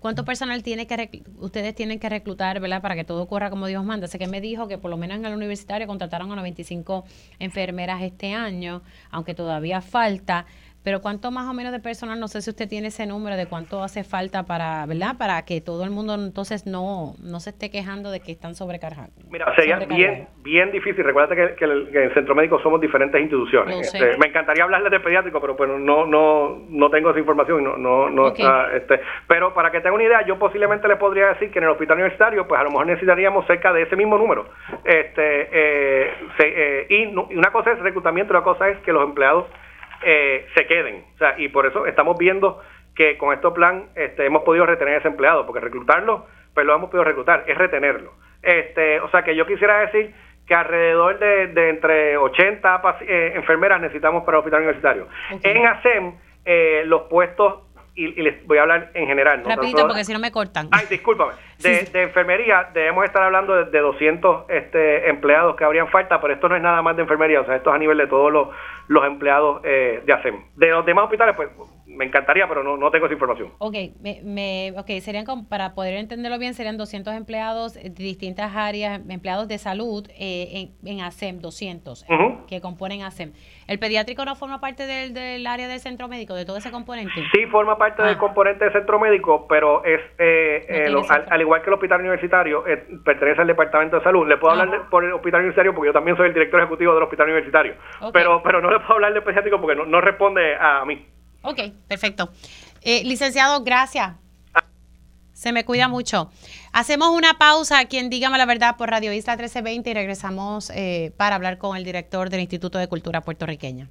¿Cuánto personal tiene que ustedes tienen que reclutar, ¿verdad? Para que todo ocurra como Dios manda. Sé que me dijo que por lo menos en el universitario contrataron a 95 enfermeras este año, aunque todavía falta. Pero cuánto más o menos de personal, no sé si usted tiene ese número de cuánto hace falta para, ¿verdad? Para que todo el mundo entonces no, no se esté quejando de que están sobrecargados. Mira, sería bien, bien difícil. Recuerda que, en el Centro Médico somos diferentes instituciones. Este, me encantaría hablarles de pediátrico, pero pues no, no, no tengo esa información, no, no, no está, este, pero para que tenga una idea, yo posiblemente le podría decir que en el hospital universitario, pues a lo mejor necesitaríamos cerca de ese mismo número. Este, eh, eh, y una cosa es reclutamiento, otra cosa es que los empleados eh, se queden. O sea, y por eso estamos viendo que con este plan este, hemos podido retener a ese empleado, porque reclutarlo, pues lo hemos podido reclutar, es retenerlo. Este, o sea que yo quisiera decir que alrededor de, entre 80 eh, enfermeras necesitamos para el hospital universitario. En ASEM, eh, los puestos y, les voy a hablar en general. ¿no? Rapidito, porque si no me cortan. Ay, discúlpame. [LAUGHS] De, enfermería debemos estar hablando de, de, 200 este, empleados que habrían falta, pero esto no es nada más de enfermería, o sea, esto es a nivel de todos los, los empleados eh, de ASEM. De los demás hospitales, pues me encantaría, pero no, no tengo esa información. Ok, me, okay serían, para poder entenderlo bien, serían 200 empleados de distintas áreas, empleados de salud eh, en, en, ASEM, 200, que componen ASEM. ¿El pediátrico no forma parte del, del, área del centro médico, de todo ese componente? Sí, forma parte del ah. componente del centro médico, pero es eh, eh al, igual que el hospital universitario, eh, pertenece al departamento de salud. Le puedo hablar por el hospital universitario porque yo también soy el director ejecutivo del hospital universitario, pero pero no le puedo hablar del pediátrico porque no, no responde a mí. Ok, perfecto. Eh, licenciado, gracias. Se me cuida mucho. Hacemos una pausa, quien dígame la verdad, por Radio Isla 1320 y regresamos eh, para hablar con el director del Instituto de Cultura puertorriqueña.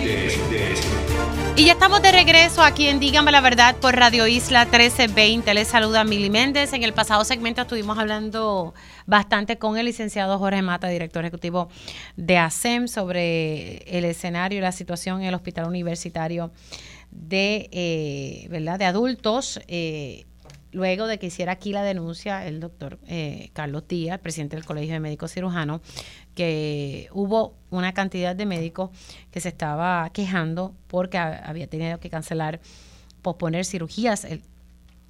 Y ya estamos de regreso aquí en Dígame la Verdad por Radio Isla 1320. Les saluda Mili Méndez. En el pasado segmento estuvimos hablando bastante con el licenciado Jorge Mata, director ejecutivo de ASEM, sobre el escenario y la situación en el hospital universitario de, eh, ¿verdad? de adultos. Eh, luego de que hiciera aquí la denuncia el doctor eh, Carlos Díaz, presidente del Colegio de Médicos Cirujanos, que hubo una cantidad de médicos que se estaba quejando porque había tenido que cancelar, posponer cirugías.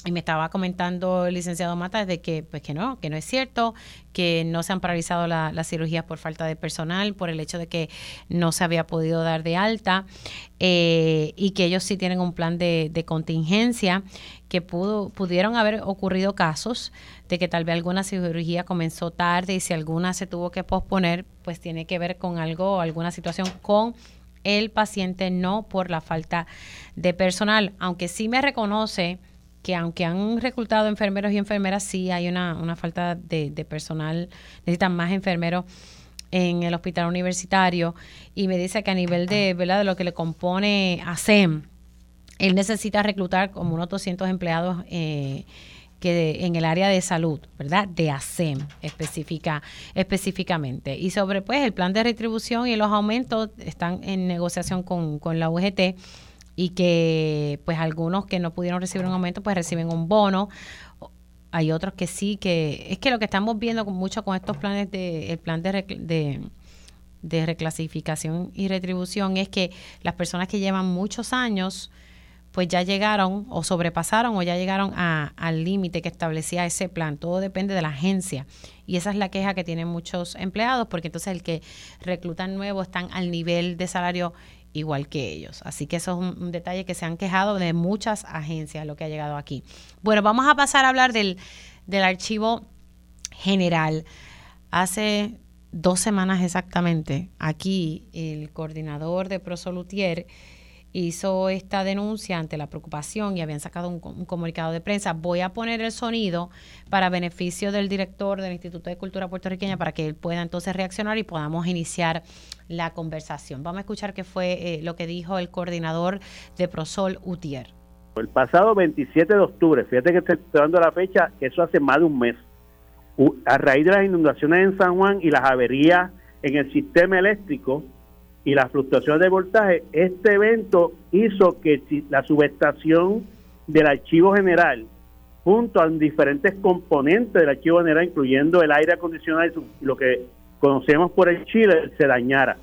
y me estaba comentando el licenciado Mata de que, pues que no, que no es cierto, que no se han paralizado las cirugías por falta de personal, por el hecho de que no se había podido dar de alta eh, y que ellos sí tienen un plan de contingencia que pudo, pudieron haber ocurrido casos de que tal vez alguna cirugía comenzó tarde y si alguna se tuvo que posponer, pues tiene que ver con algo, alguna situación con el paciente, no por la falta de personal. Aunque sí me reconoce que aunque han reclutado enfermeros y enfermeras, sí hay una, una falta de, de personal, necesitan más enfermeros en el hospital universitario y me dice que a nivel de, ¿verdad? de lo que le compone a SEM, él necesita reclutar como unos 200 empleados eh, que en el área de salud, ¿verdad? De ASEM específica, específicamente. Y sobre pues el plan de retribución y los aumentos están en negociación con, con la UGT y que pues algunos que no pudieron recibir un aumento pues reciben un bono. Hay otros que sí, que es que lo que estamos viendo mucho con estos planes de, el plan de, de de reclasificación y retribución es que las personas que llevan muchos años pues ya llegaron o sobrepasaron o ya llegaron a, al límite que establecía ese plan. Todo depende de la agencia. Y esa es la queja que tienen muchos empleados, porque entonces el que reclutan nuevo están al nivel de salario igual que ellos. Así que eso es un, detalle que se han quejado de muchas agencias, lo que ha llegado aquí. Bueno, vamos a pasar a hablar del, del archivo general. Hace dos semanas exactamente, aquí el coordinador de Prosolutier hizo esta denuncia ante la preocupación y habían sacado un, comunicado de prensa. Voy a poner el sonido para beneficio del director del Instituto de Cultura Puertorriqueña para que él pueda entonces reaccionar y podamos iniciar la conversación. Vamos a escuchar qué fue eh, lo que dijo el coordinador de Prosol Utier. El pasado 27 de octubre, fíjate que estoy dando la fecha, eso hace más de un mes, a raíz de las inundaciones en San Juan y las averías en el sistema eléctrico, y la fluctuación de voltaje, este evento hizo que la subestación del archivo general, junto a diferentes componentes del archivo general, incluyendo el aire acondicionado y lo que conocemos por el Chile, se dañara,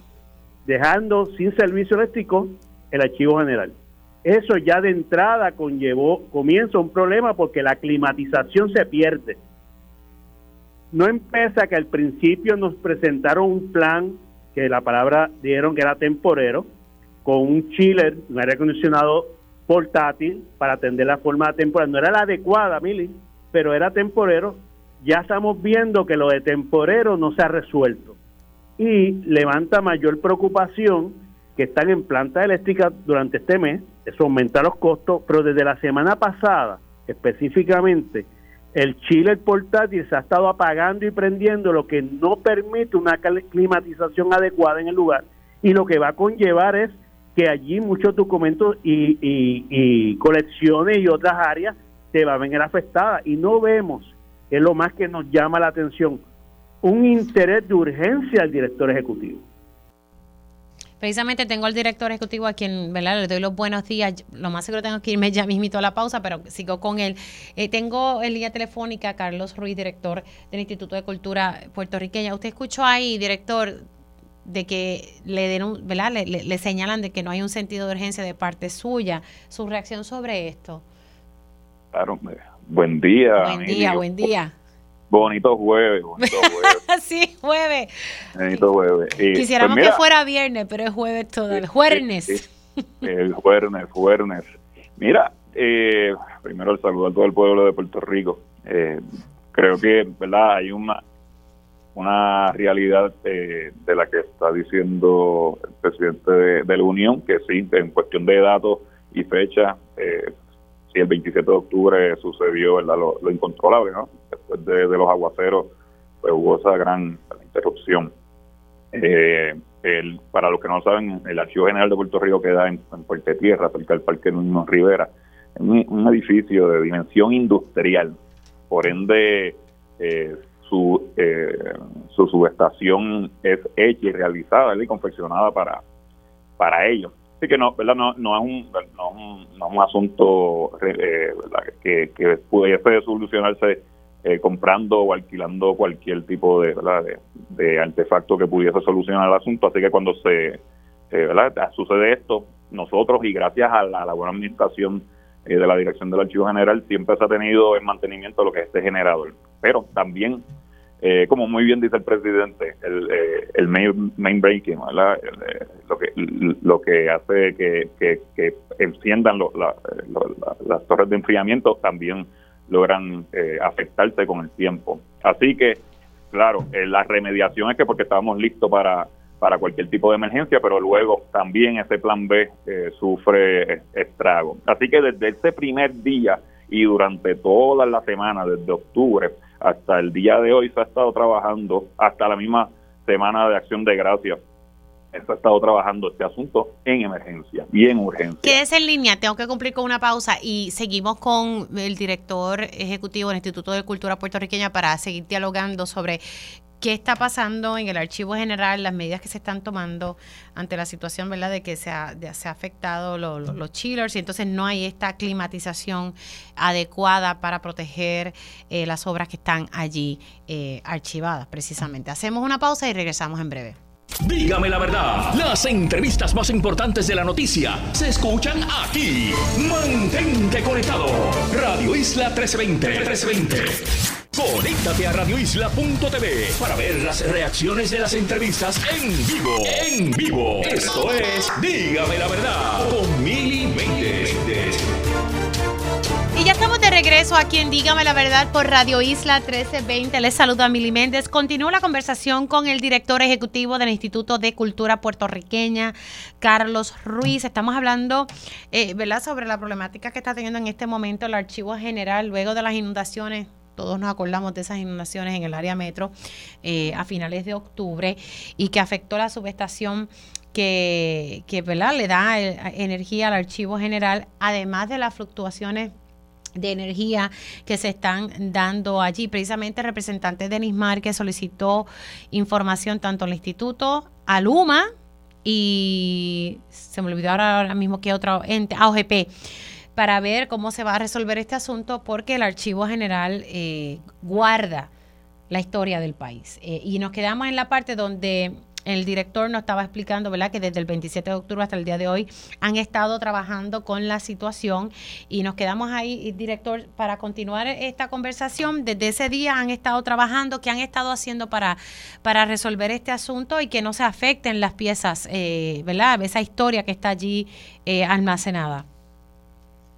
dejando sin servicio eléctrico el archivo general. Eso ya de entrada conllevó, comienza un problema porque la climatización se pierde. No empieza que al principio nos presentaron un plan que la palabra dieron que era temporero, con un chiller, un aire acondicionado portátil para atender la forma temporal. No era la adecuada, Mili, pero era temporero. Ya estamos viendo que lo de temporero no se ha resuelto. Y levanta mayor preocupación que están en planta eléctrica durante este mes. Eso aumenta los costos, pero desde la semana pasada, específicamente, el chile portátil se ha estado apagando y prendiendo, lo que no permite una climatización adecuada en el lugar y lo que va a conllevar es que allí muchos documentos y, y, colecciones y otras áreas se van a venir afectadas y no vemos, es lo más que nos llama la atención, un interés de urgencia al director ejecutivo. Precisamente tengo al director ejecutivo a quien ¿verdad? le doy los buenos días. Lo más seguro tengo que irme ya mismito a la pausa, pero sigo con él. Eh, tengo en línea telefónica a Carlos Ruiz, director del Instituto de Cultura Puertorriqueña. Usted escuchó ahí, director, de que le, ¿verdad? Le, le, señalan de que no hay un sentido de urgencia de parte suya. ¿Su reacción sobre esto? Claro, buen día. Buen día, buen día. Bonito jueves, bonito jueves. [LAUGHS] sí, jueves. Bonito jueves. Quisiéramos pues que fuera viernes, pero es jueves todo, el jueves. el jueves, jueves. Mira, eh, primero el saludo a todo el pueblo de Puerto Rico. Eh, creo que, ¿verdad? Hay una una realidad eh, de la que está diciendo el presidente de, la Unión, que sí, en cuestión de datos y fecha, eh, el 27 de octubre sucedió Lo, incontrolable, ¿no? Después de, los aguaceros, pues hubo esa gran interrupción. Eh, el, para los que no saben, el Archivo General de Puerto Rico queda en, en Puerto Tierra, cerca del Parque Núñez Rivera, un, un edificio de dimensión industrial, por ende eh, su, eh, su subestación es hecha y realizada y confeccionada para, para ello. Así que no, ¿verdad? No, no, es, un, no, un, no es un asunto eh, que, que pudiese solucionarse eh, comprando o alquilando cualquier tipo de, ¿verdad? de, artefacto que pudiese solucionar el asunto. Así que cuando se eh, ¿verdad? sucede esto, nosotros y gracias a la, buena administración eh, de la Dirección del Archivo General siempre se ha tenido en mantenimiento lo que es este generador. Pero también eh, como muy bien dice el presidente, el, eh, el main, breaking, ¿verdad? Eh, lo, que, lo que hace que, que, enciendan las torres de enfriamiento también logran afectarse con el tiempo. Así que, claro, la remediación es que porque estábamos listos para, para cualquier tipo de emergencia, pero luego también ese plan B sufre estrago. Así que desde ese primer día y durante toda la semana, desde octubre, hasta el día de hoy se ha estado trabajando, hasta la misma semana de acción de gracias, se ha estado trabajando este asunto en emergencia y en urgencia. Quédese en línea, tengo que cumplir con una pausa y seguimos con el director ejecutivo del Instituto de Cultura Puertorriqueña para seguir dialogando sobre qué está pasando en el archivo general, las medidas que se están tomando ante la situación, ¿verdad?, de que se ha, se ha afectado los chillers y entonces no hay esta climatización adecuada para proteger eh, las obras que están allí eh, archivadas, precisamente. Hacemos una pausa y regresamos en breve. Dígame la verdad, las entrevistas más importantes de la noticia se escuchan aquí. Mantente conectado. Radio Isla 1320. 1320. Conéctate a radioisla.tv para ver las reacciones de las entrevistas en vivo. En vivo. Esto es Dígame la verdad con Mili Y ya estamos de regreso aquí en Dígame la Verdad por Radio Isla 1320. Les saluda Mili Méndez. Continúo la conversación con el director ejecutivo del Instituto de Cultura Puertorriqueña, Carlos Ruiz. Estamos hablando eh, ¿verdad? sobre la problemática que está teniendo en este momento el Archivo General luego de las inundaciones todos nos acordamos de esas inundaciones en el área metro eh, a finales de octubre y que afectó la subestación que, que ¿verdad? le da energía al archivo general, además de las fluctuaciones de energía que se están dando allí. Precisamente el representante Denis que solicitó información tanto al instituto, al UMA y se me olvidó ahora, mismo que otro ente, AOGP para ver cómo se va a resolver este asunto porque el Archivo General eh, guarda la historia del país. Eh, y nos quedamos en la parte donde el director nos estaba explicando, ¿verdad?, que desde el 27 de octubre hasta el día de hoy han estado trabajando con la situación y nos quedamos ahí, director, para continuar esta conversación. Desde ese día han estado trabajando, ¿qué han estado haciendo para, para resolver este asunto y que no se afecten las piezas, eh, ¿verdad?, esa historia que está allí almacenada.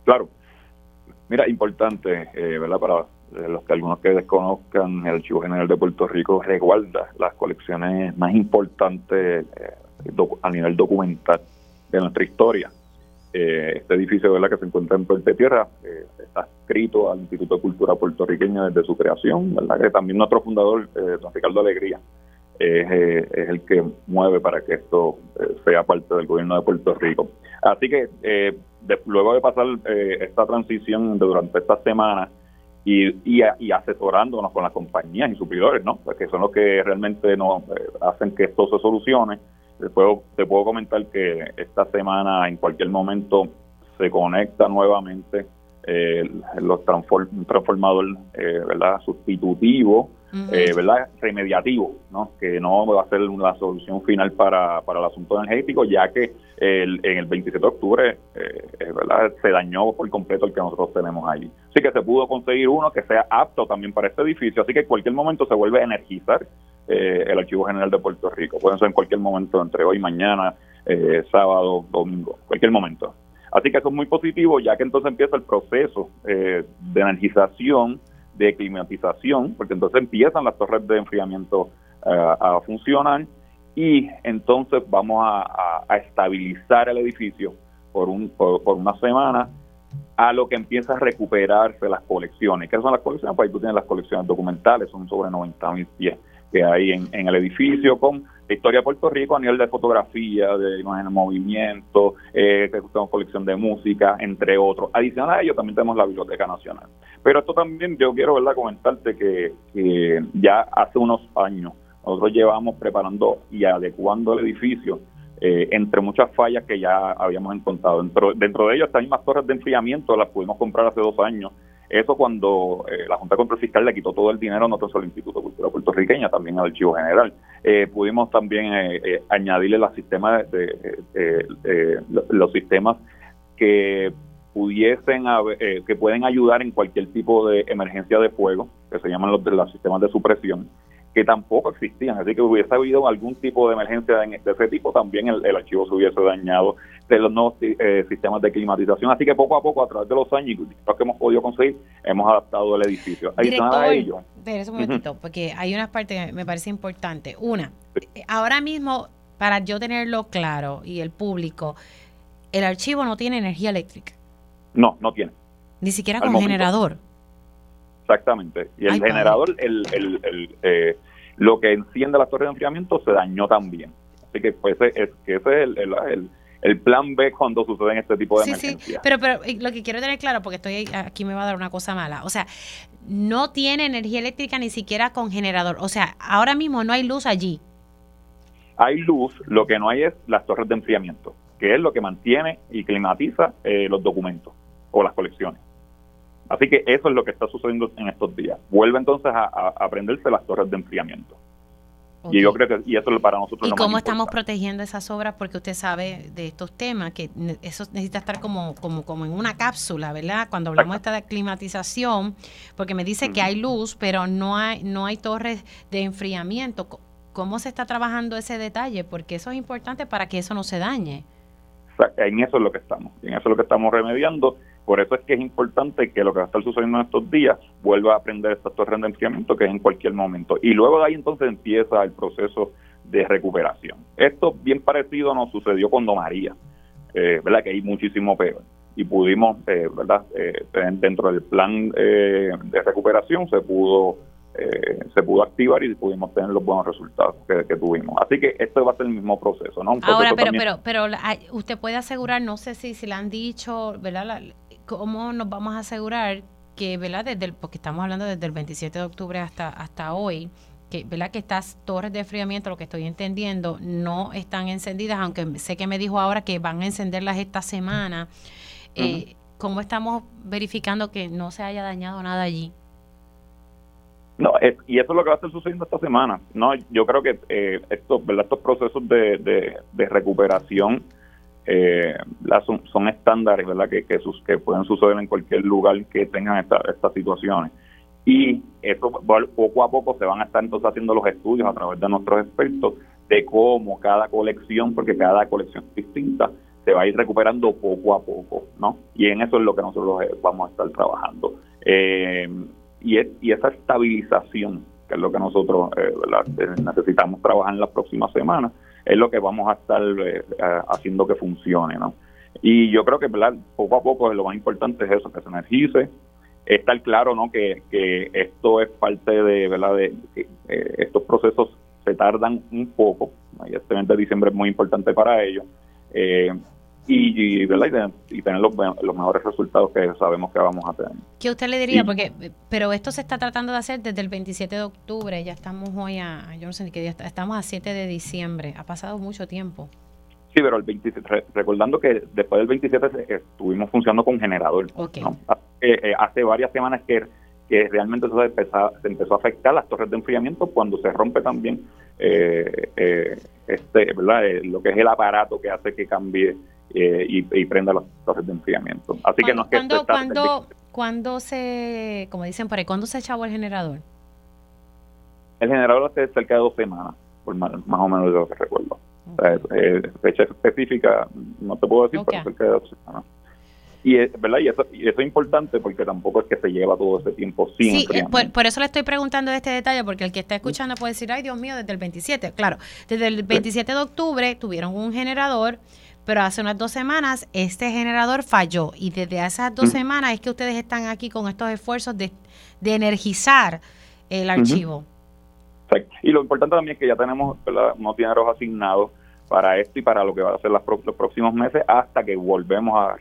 Claro. Mira, importante, eh, ¿verdad? Para los que algunos que desconozcan, el Archivo General de Puerto Rico resguarda las colecciones más importantes eh, a nivel documental de nuestra historia. Eh, este edificio ¿verdad? que se encuentra en Puerto Tierra está escrito al Instituto de Cultura Puertorriqueña desde su creación, ¿verdad? que también nuestro fundador, don Ricardo Alegría, es, el que mueve para que esto sea parte del gobierno de Puerto Rico. Así que luego de pasar eh, esta transición durante esta semana y, y, asesorándonos con las compañías y suplidores, ¿no? Porque son los que realmente nos eh, hacen que esto se solucione. Después te puedo comentar que esta semana en cualquier momento se conecta nuevamente eh, los transform, transformador ¿verdad? sustitutivo eh, ¿verdad? remediativo, ¿no? que no va a ser la solución final para, para el asunto energético, ya que el, en el 27 de octubre eh, ¿verdad? se dañó por completo el que nosotros tenemos ahí. Así que se pudo conseguir uno que sea apto también para este edificio, así que en cualquier momento se vuelve a energizar eh, el Archivo General de Puerto Rico. Pueden ser en cualquier momento, entre hoy mañana, sábado, domingo, cualquier momento. Así que eso es muy positivo, ya que entonces empieza el proceso de energización de climatización, porque entonces empiezan las torres de enfriamiento eh, a funcionar y entonces vamos a, estabilizar el edificio por, un, por, una semana a lo que empieza a recuperarse las colecciones. ¿Qué son las colecciones? Pues ahí tú tienes las colecciones documentales, son sobre 90 mil pies que hay en, el edificio con historia de Puerto Rico a nivel de fotografía, de imagen de movimiento, eh, tenemos colección de música, entre otros. Adicional a ello, también tenemos la Biblioteca Nacional. Pero esto también yo quiero ¿verdad? comentarte que ya hace unos años nosotros llevamos preparando y adecuando el edificio eh, entre muchas fallas que ya habíamos encontrado. Dentro, de ellas, estas mismas torres de enfriamiento las pudimos comprar hace dos años. Eso cuando eh, la Junta de Control Fiscal le quitó todo el dinero no solo al Instituto de Cultura Puertorriqueña, también al Archivo General. Eh, pudimos también añadirle los sistemas, de, los sistemas que pudiesen que pueden ayudar en cualquier tipo de emergencia de fuego, que se llaman los, los sistemas de supresión que tampoco existían. Así que hubiese habido algún tipo de emergencia de, ese tipo, también el, archivo se hubiese dañado de los nuevos eh, sistemas de climatización. Así que poco a poco, a través de los años lo que hemos podido conseguir, hemos adaptado el edificio. Director, a ello. un momentito, porque hay unas partes que me parece importante. Una, eh, ahora mismo, para yo tenerlo claro y el público, el archivo no tiene energía eléctrica. No, no tiene. Ni siquiera con generador. Exactamente. Y el generador, el, el, eh, lo que enciende la torre de enfriamiento se dañó también. Así que pues es, que ese es el, el, plan B cuando suceden este tipo de sí, emergencias. Sí, pero, pero lo que quiero tener claro, porque estoy aquí me va a dar una cosa mala, o sea, no tiene energía eléctrica ni siquiera con generador, o sea, ahora mismo no hay luz allí. Hay luz, lo que no hay es las torres de enfriamiento, que es lo que mantiene y climatiza eh, los documentos o las colecciones. Así que eso es lo que está sucediendo en estos días. Vuelve entonces a, aprenderse las torres de enfriamiento. Y yo creo que y eso es para nosotros. ¿Y cómo estamos protegiendo esas obras? Porque usted sabe de estos temas que eso necesita estar como, como, como en una cápsula, ¿verdad? Cuando hablamos de esta climatización, porque me dice que hay luz, pero no hay, no hay torres de enfriamiento. ¿Cómo se está trabajando ese detalle? Porque eso es importante para que eso no se dañe. En eso es lo que estamos, en eso es lo que estamos remediando por eso es que es importante que lo que va a estar sucediendo en estos días vuelva a aprender estas torres de enfriamiento que es en cualquier momento. Y luego de ahí entonces empieza el proceso de recuperación. Esto bien parecido nos sucedió con María, eh, ¿verdad? Que hay muchísimo peor. Y pudimos, eh, ¿verdad? Eh, dentro del plan eh, de recuperación se pudo se pudo activar y pudimos tener los buenos resultados que, tuvimos. Así que esto va a ser el mismo proceso, ¿no? Ahora, pero, pero, pero usted puede asegurar, no sé si, si le han dicho, ¿verdad? La, ¿cómo nos vamos a asegurar que, ¿verdad? Desde el, porque estamos hablando desde el 27 de octubre hasta, hasta hoy, que, ¿verdad? que estas torres de enfriamiento, lo que estoy entendiendo, no están encendidas, aunque sé que me dijo ahora que van a encenderlas esta semana. Eh, ¿Cómo estamos verificando que no se haya dañado nada allí? No, y eso es lo que va a estar sucediendo esta semana. No, yo creo que eh, estos, ¿verdad? estos procesos de, de, de recuperación eh, son, estándares ¿verdad? Que, que, sus, que pueden suceder en cualquier lugar que tengan estas situaciones. Y eso poco a poco se van a estar entonces haciendo los estudios a través de nuestros expertos de cómo cada colección, porque cada colección es distinta, se va a ir recuperando poco a poco, ¿no? Y en eso es lo que nosotros eh, vamos a estar trabajando. Eh, y, y esa estabilización, que es lo que nosotros eh, necesitamos trabajar en las próximas semanas, es lo que vamos a estar eh, haciendo que funcione, ¿no? Y yo creo que poco a poco lo más importante es eso, que se energice, estar claro, ¿no? Que, que esto es parte de, ¿verdad? De, eh, estos procesos se tardan un poco, este mes de diciembre es muy importante para ellos, eh, y, y, tener los, mejores resultados que sabemos que vamos a tener. ¿Qué usted le diría? Porque, pero esto se está tratando de hacer desde el 27 de octubre, ya estamos hoy a, yo no sé ni qué día, estamos a 7 de diciembre, ha pasado mucho tiempo. Sí, pero el 27, recordando que después del 27 estuvimos funcionando con generador. Eh, hace varias semanas que, que realmente eso se empezó, se empezó a afectar las torres de enfriamiento cuando se rompe también eh, eh, este, ¿verdad? lo que es el aparato que hace que cambie eh, y, prenda las torres de enfriamiento. Así que no es que ¿cuándo, cuando, cuando se, como dicen por ahí, cuándo se echaba el generador? El generador hace cerca de dos semanas, por más, o menos de lo que recuerdo. Eh, fecha específica no te puedo decir, pero cerca de dos semanas. Y, ¿verdad? Y, eso, y eso es importante porque tampoco es que se lleva todo ese tiempo sin sí, eh, por, por, eso le estoy preguntando de este detalle, porque el que está escuchando puede decir, ay Dios mío, desde el 27. Claro, desde el 27 de octubre tuvieron un generador pero hace unas dos semanas este generador falló y desde esas dos semanas es que ustedes están aquí con estos esfuerzos de, energizar el archivo. Y lo importante también es que ya tenemos unos dineros asignados para esto y para lo que va a ser los próximos meses hasta que volvemos a,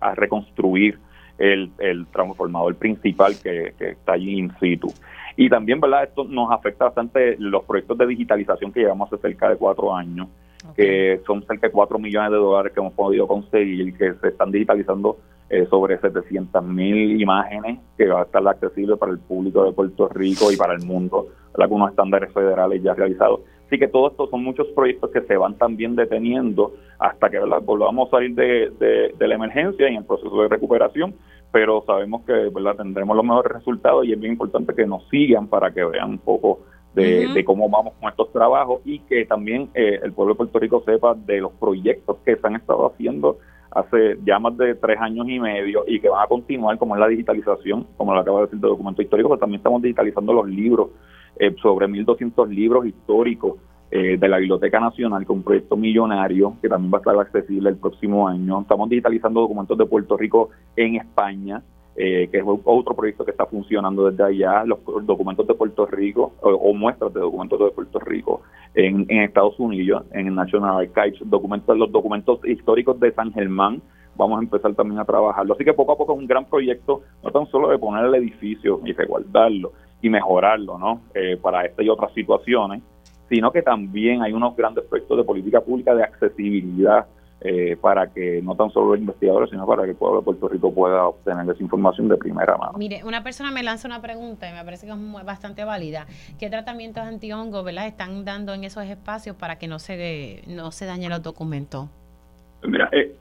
a, reconstruir el, el, transformador principal que, está allí in situ. Y también, ¿verdad? Esto nos afecta bastante los proyectos de digitalización que llevamos hace cerca de cuatro años, que son cerca de cuatro millones de dólares que hemos podido conseguir, que se están digitalizando eh, sobre 700 mil imágenes que va a estar accesible para el público de Puerto Rico y para el mundo, con unos estándares federales ya realizados. Así que todo esto son muchos proyectos que se van también deteniendo hasta que volvamos a salir de, la emergencia y en el proceso de recuperación, pero sabemos que ¿verdad? tendremos los mejores resultados y es bien importante que nos sigan para que vean un poco de, cómo vamos con estos trabajos y que también eh, el pueblo de Puerto Rico sepa de los proyectos que se han estado haciendo hace ya más de tres años y medio y que van a continuar, como es la digitalización, como lo acabo de decir, de documentos históricos, pero también estamos digitalizando los libros eh, sobre 1.200 libros históricos eh, de la Biblioteca Nacional con un proyecto millonario que también va a estar accesible el próximo año. Estamos digitalizando documentos de Puerto Rico en España, eh, que es otro proyecto que está funcionando desde allá, los documentos de Puerto Rico o, muestras de documentos de Puerto Rico en, Estados Unidos, en el National Archives, documentos, los documentos históricos de San Germán, vamos a empezar también a trabajarlo. Así que poco a poco es un gran proyecto, no tan solo de poner el edificio y resguardarlo, y mejorarlo ¿no? Eh, para esta y otras situaciones, sino que también hay unos grandes proyectos de política pública de accesibilidad eh, para que no tan solo los investigadores, sino para que el pueblo de Puerto Rico pueda obtener esa información de primera mano. Mire, una persona me lanza una pregunta y me parece que es bastante válida. ¿Qué tratamientos antihongos ¿verdad? están dando en esos espacios para que no se, no se dañen los documentos? Mira, eh,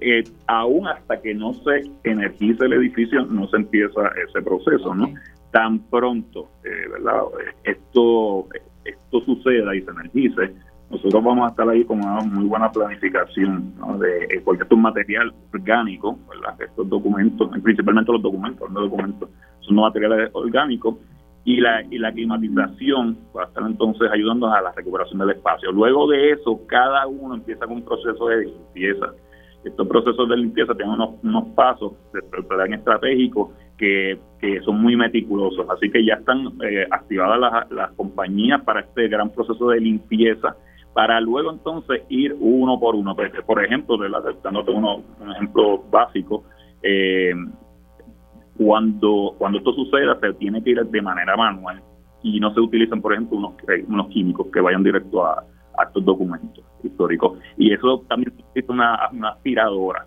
eh, aún hasta que no se energice el edificio, no se empieza ese proceso, ¿no? tan pronto eh, ¿verdad? esto esto suceda y se energice, nosotros vamos a estar ahí con una muy buena planificación, de, eh, porque esto es material orgánico, estos documentos, principalmente los documentos, los documentos son materiales orgánicos, y la, y la climatización va a estar entonces ayudando a la recuperación del espacio. Luego de eso, cada uno empieza con un proceso de limpieza. Estos procesos de limpieza tienen unos, unos pasos de plan estratégico que, son muy meticulosos. Así que ya están eh, activadas las, las compañías para este gran proceso de limpieza, para luego entonces ir uno por uno. Por ejemplo, dándote un ejemplo básico, eh, cuando, cuando esto suceda se tiene que ir de manera manual y no se utilizan, por ejemplo, unos, eh, unos químicos que vayan directo a, a estos documentos históricos. Y eso también es una, una aspiradora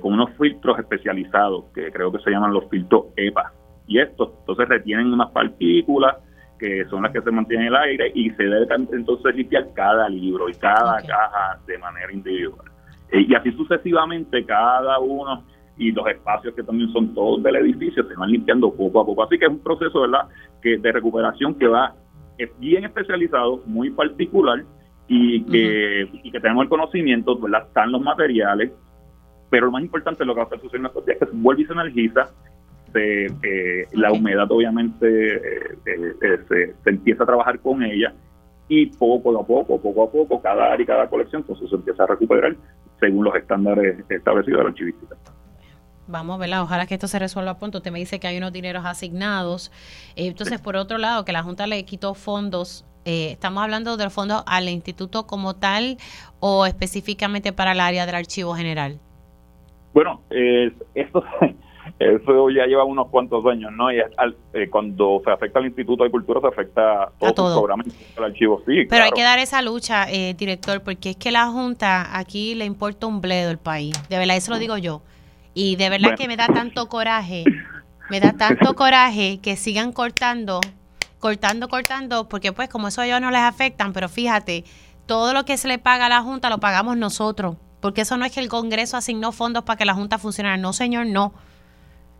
con unos filtros especializados que creo que se llaman los filtros EPA. Y estos entonces retienen unas partículas que son las que se mantienen en el aire y se debe entonces limpiar cada libro y cada caja de manera individual. Eh, y así sucesivamente cada uno y los espacios que también son todos del edificio se van limpiando poco a poco. Así que es un proceso ¿verdad? que de recuperación que va es bien especializado, muy particular y que, y que tenemos el conocimiento, ¿verdad? están los materiales, pero lo más importante lo que va a estar sucediendo estos días es que se vuelve y se energiza, eh, la humedad obviamente eh, eh, se, empieza a trabajar con ella y poco a poco, poco a poco, cada área y cada colección, pues se empieza a recuperar según los estándares establecidos de la archivística. Vamos a verla, ojalá que esto se resuelva pronto. Usted me dice que hay unos dineros asignados. entonces, por otro lado, que la Junta le quitó fondos ¿Estamos hablando del fondo al instituto como tal o específicamente para el área del archivo general? Bueno, eh, esto, [LAUGHS] eso ya lleva unos cuantos años, ¿no? Y eh, cuando se afecta al Instituto de Cultura, se afecta a todo, el programa el archivo. Sí, Pero hay que dar esa lucha, eh, director, porque es que la Junta aquí le importa un bledo el país. De verdad, eso lo digo yo. Y de verdad que me da tanto coraje, me da tanto [LAUGHS] coraje que sigan cortando, cortando, cortando, porque pues como eso a ellos no les afectan, pero fíjate, todo lo que se le paga a la Junta lo pagamos nosotros. Porque eso no es que el Congreso asignó fondos para que la Junta funcionara. No, señor, no.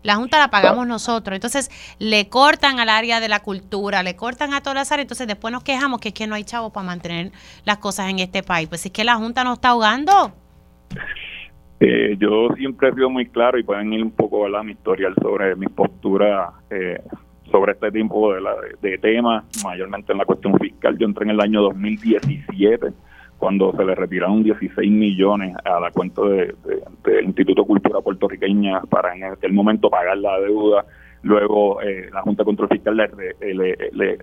La Junta la pagamos nosotros. Entonces, le cortan al área de la cultura, le cortan a todas las áreas. Entonces, después nos quejamos que es que no hay chavos para mantener las cosas en este país. Pues es que la Junta nos está ahogando. Eh, yo siempre he sido muy claro y pueden ir un poco a mi historial sobre mi postura eh, sobre este tipo de, de temas, mayormente en la cuestión fiscal. Yo entré en el año 2017 cuando se le retiraron 16 millones a la cuenta del de, Instituto de Cultura Puertorriqueña para en aquel momento pagar la deuda Luego eh, la Junta de Control Fiscal le, le,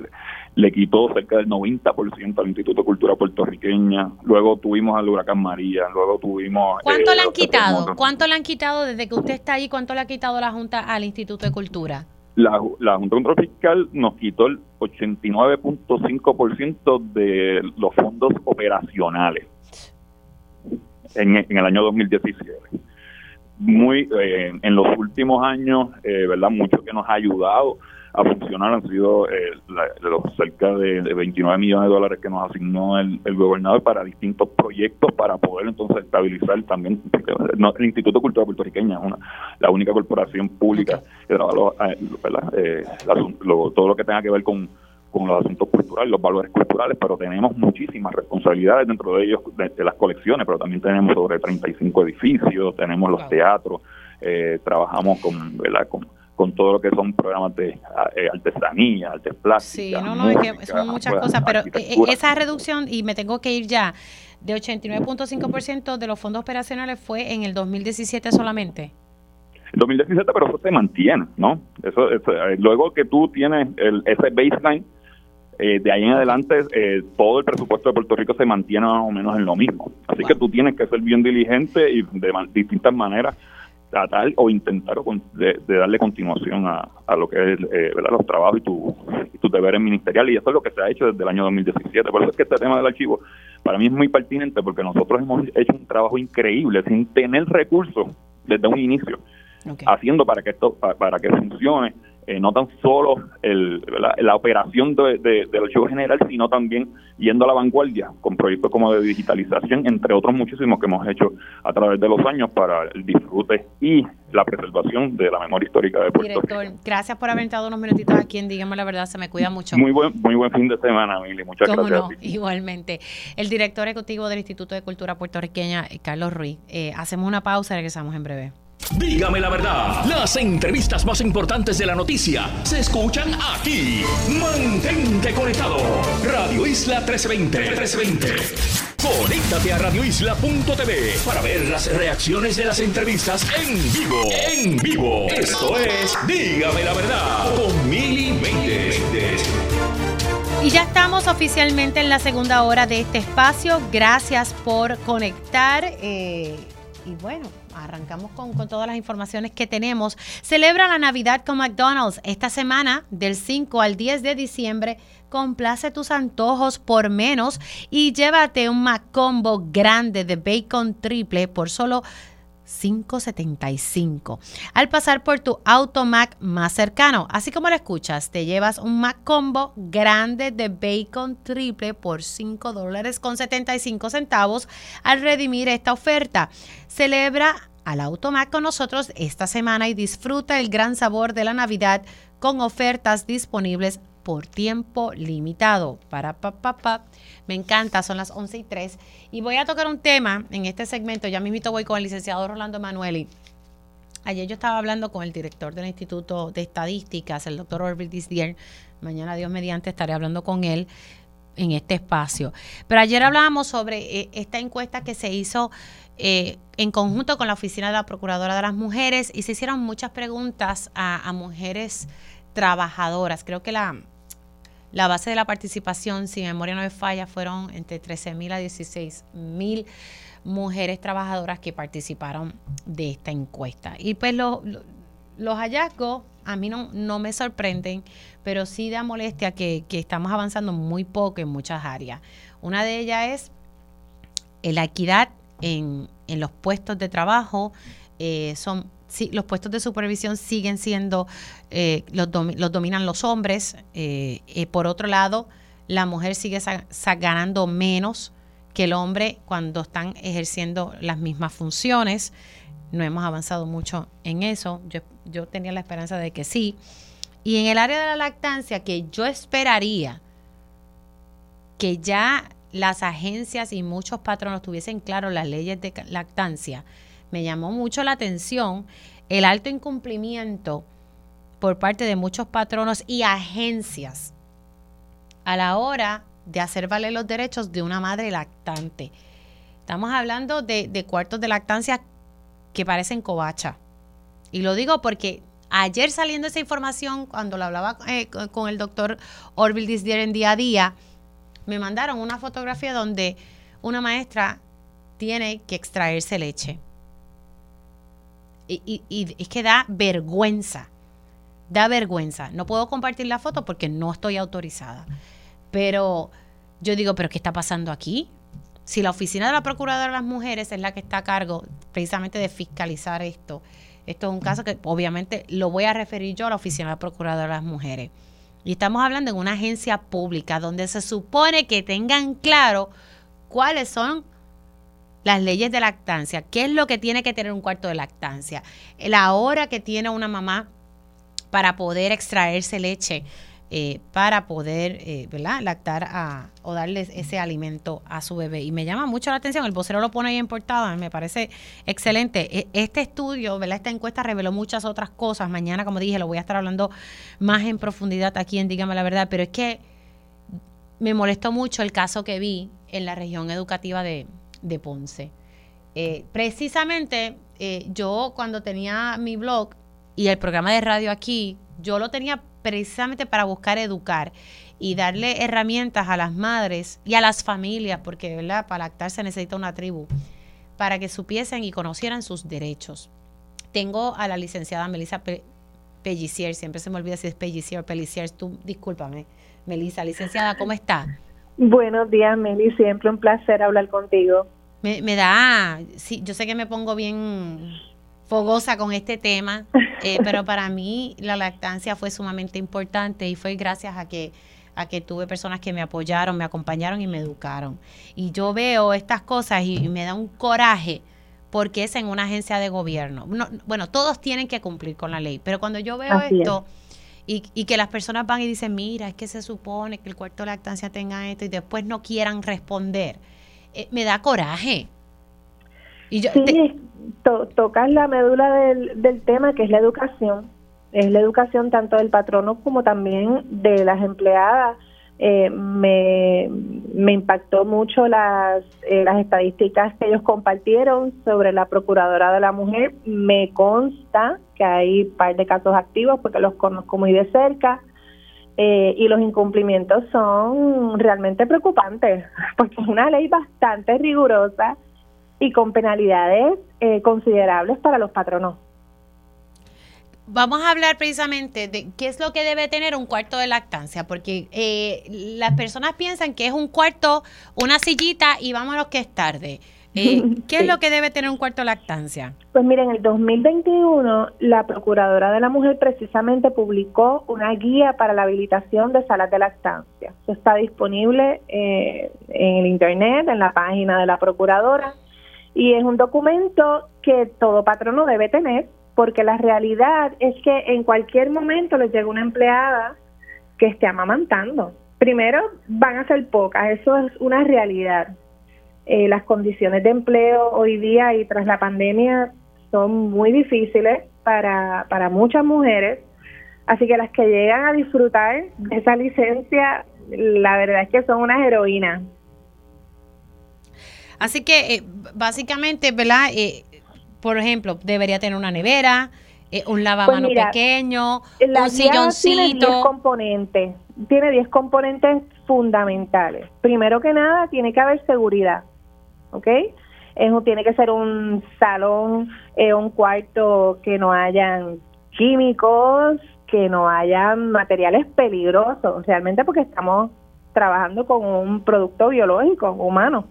le, quitó cerca del 90% al Instituto de Cultura puertorriqueña. Luego tuvimos al huracán María. Luego tuvimos... ¿Cuánto le han quitado? ¿Cuánto le han quitado desde que usted está ahí? ¿Cuánto le ha quitado la Junta al Instituto de Cultura? La, la Junta de Fiscal nos quitó el 89.5% de los fondos operacionales en, en el año 2017 muy eh, en los últimos años, eh, ¿verdad? Mucho que nos ha ayudado a funcionar han sido eh, los cerca de, 29 millones de dólares que nos asignó el, gobernador para distintos proyectos para poder entonces estabilizar también el Instituto de Cultura Puertorriqueña es una, la única corporación pública que trabaja todo lo que tenga que ver con con los asuntos culturales, los valores culturales, pero tenemos muchísimas responsabilidades dentro de ellos, de, las colecciones, pero también tenemos sobre 35 edificios, tenemos los teatros, eh, trabajamos con, ¿verdad? con con todo lo que son programas de eh, artesanía, artes plásticas. Sí, no, no, es que son muchas cosas, pero eh, esa reducción, y me tengo que ir ya, de 89.5% de los fondos operacionales fue en el 2017 solamente. En 2017, pero eso se mantiene, ¿no? Eso, luego que tú tienes el, ese baseline eh, de ahí en adelante eh, todo el presupuesto de Puerto Rico se mantiene más o menos en lo mismo. Así que tú tienes que ser bien diligente y de distintas maneras tratar o intentar de, darle continuación a, lo que es eh, los trabajos y, tu, y tus deberes ministeriales. Y eso es lo que se ha hecho desde el año 2017. Por eso es que este tema del archivo para mí es muy pertinente porque nosotros hemos hecho un trabajo increíble sin tener recursos desde un inicio, haciendo para que esto para que funcione eh, no tan solo el, la, operación de, de, del archivo general, sino también yendo a la vanguardia con proyectos como de digitalización, entre otros muchísimos que hemos hecho a través de los años para el disfrute y la preservación de la memoria histórica de Puerto Director, gracias por haber dado unos minutitos aquí en Dígame la Verdad, se me cuida mucho. Muy buen, muy buen fin de semana, Mili, muchas gracias. No? Igualmente. El director ejecutivo del Instituto de Cultura Puertorriqueña, Carlos Ruiz. Eh, hacemos una pausa y regresamos en breve. Dígame la verdad, las entrevistas más importantes de la noticia se escuchan aquí. Mantente conectado. Radio Isla 1320. 1320. Conéctate a radioisla.tv para ver las reacciones de las entrevistas en vivo. En vivo. Esto es Dígame la verdad con Mili Y ya estamos oficialmente en la segunda hora de este espacio. Gracias por conectar. Eh, y bueno, arrancamos con, todas las informaciones que tenemos. Celebra la Navidad con McDonald's esta semana del 5 al 10 de diciembre. Complace tus antojos por menos y llévate un Macombo grande de bacon triple por solo 575 al pasar por tu automac más cercano. Así como lo escuchas, te llevas un Mac Combo grande de bacon triple por 5 dólares con 75 centavos al redimir esta oferta. Celebra al automac con nosotros esta semana y disfruta el gran sabor de la Navidad con ofertas disponibles por tiempo limitado. Para pa, pa, pa. Me encanta, son las 11 y 3. Y voy a tocar un tema en este segmento. Ya mismo voy con el licenciado Rolando Emanueli. Ayer yo estaba hablando con el director del Instituto de Estadísticas, el doctor Orville Disdier. Mañana, Dios mediante, estaré hablando con él en este espacio. Pero ayer hablábamos sobre eh, esta encuesta que se hizo eh, en conjunto con la Oficina de la Procuradora de las Mujeres y se hicieron muchas preguntas a, a mujeres trabajadoras. Creo que la, la base de la participación, si memoria no me falla, fueron entre 13 mil a 16 mil mujeres trabajadoras que participaron de esta encuesta. Y pues los hallazgos a mí no, no, me sorprenden, pero sí da molestia que, estamos avanzando muy poco en muchas áreas. Una de ellas es la equidad en, en los puestos de trabajo. Eh, son sí, los puestos de supervisión siguen siendo, eh, los, los, dominan los hombres. Eh, eh, por otro lado, la mujer sigue ganando menos que el hombre cuando están ejerciendo las mismas funciones. No hemos avanzado mucho en eso. Yo, yo tenía la esperanza de que sí. Y en el área de la lactancia, que yo esperaría que ya las agencias y muchos patronos tuviesen claro las leyes de lactancia, me llamó mucho la atención el alto incumplimiento por parte de muchos patronos y agencias a la hora de hacer valer los derechos de una madre lactante. Estamos hablando de, cuartos de lactancia que parecen covacha. Y lo digo porque Ayer saliendo esa información, cuando lo hablaba eh, con el doctor Orville Disdier en día a día, me mandaron una fotografía donde una maestra tiene que extraerse leche. Y, y, es que da vergüenza, da vergüenza. No puedo compartir la foto porque no estoy autorizada. Pero yo digo, ¿pero qué está pasando aquí? Si la oficina de la Procuradora de las Mujeres es la que está a cargo precisamente de fiscalizar esto, esto es un caso que obviamente lo voy a referir yo a la oficina de la Procuradora de las Mujeres. Y estamos hablando de una agencia pública donde se supone que tengan claro cuáles son las leyes de lactancia, qué es lo que tiene que tener un cuarto de lactancia, la hora que tiene una mamá para poder extraerse leche, eh, para poder eh, ¿verdad? lactar a, o darles ese alimento a su bebé. Y me llama mucho la atención, el vocero lo pone ahí en portada, me parece excelente. E, este estudio, ¿verdad? esta encuesta reveló muchas otras cosas. Mañana, como dije, lo voy a estar hablando más en profundidad aquí en Dígame la Verdad, pero es que me molestó mucho el caso que vi en la región educativa de, de Ponce. Eh, precisamente yo cuando tenía mi blog y el programa de radio aquí, yo lo tenía precisamente para buscar educar y darle herramientas a las madres y a las familias, porque ¿verdad? para lactar se necesita una tribu, para que supiesen y conocieran sus derechos. Tengo a la licenciada Melissa Pellicier, siempre se me olvida si es Pellicier o Pellicier, tú discúlpame. Melissa, licenciada, ¿cómo está? Buenos días, Meli, siempre un placer hablar contigo. Me, me da, sí, yo sé que me pongo bien fogosa con este tema, eh, [LAUGHS] pero para mí la lactancia fue sumamente importante y fue gracias a que a que tuve personas que me apoyaron, me acompañaron y me educaron. Y yo veo estas cosas y me da un coraje porque es en una agencia de gobierno. bueno, todos tienen que cumplir con la ley, pero cuando yo veo esto y, y, que las personas van y dicen, mira, es que se supone que el cuarto de lactancia tenga esto y después no quieran responder, eh, me da coraje. Y yo, sí, tocas la médula del, del tema, que es la educación. Es la educación tanto del patrono como también de las empleadas. Eh, me, me, impactó mucho las, eh, las estadísticas que ellos compartieron sobre la Procuradora de la Mujer. Me consta que hay un par de casos activos porque los conozco muy de cerca. Eh, y los incumplimientos son realmente preocupantes [LAUGHS] porque es una ley bastante rigurosa y con penalidades eh, considerables para los patronos. Vamos a hablar precisamente de qué es lo que debe tener un cuarto de lactancia, porque eh, las personas piensan que es un cuarto, una sillita y vámonos que es tarde. Eh, ¿Qué es [LAUGHS] lo que debe tener un cuarto de lactancia? Pues miren, en el 2021 la Procuradora de la Mujer precisamente publicó una guía para la habilitación de salas de lactancia. Eso está disponible en el Internet, en la página de la Procuradora y es un documento que todo patrono debe tener, porque la realidad es que en cualquier momento les llega una empleada que esté amamantando. Primero, van a ser pocas, eso es una realidad. Eh, las condiciones de empleo hoy día y tras la pandemia son muy difíciles para, para muchas mujeres, así que las que llegan a disfrutar de esa licencia, la verdad es que son unas heroínas. Así que eh, básicamente, ¿verdad? Eh, por ejemplo, debería tener una nevera, eh, un lavamano pues pequeño, un silloncito. Tiene 10 componentes, tiene 10 componentes fundamentales. Primero que nada, tiene que haber seguridad, ¿ok? tiene que ser un salón, un cuarto que no hayan químicos, que no hayan materiales peligrosos, realmente porque estamos trabajando con un producto biológico humano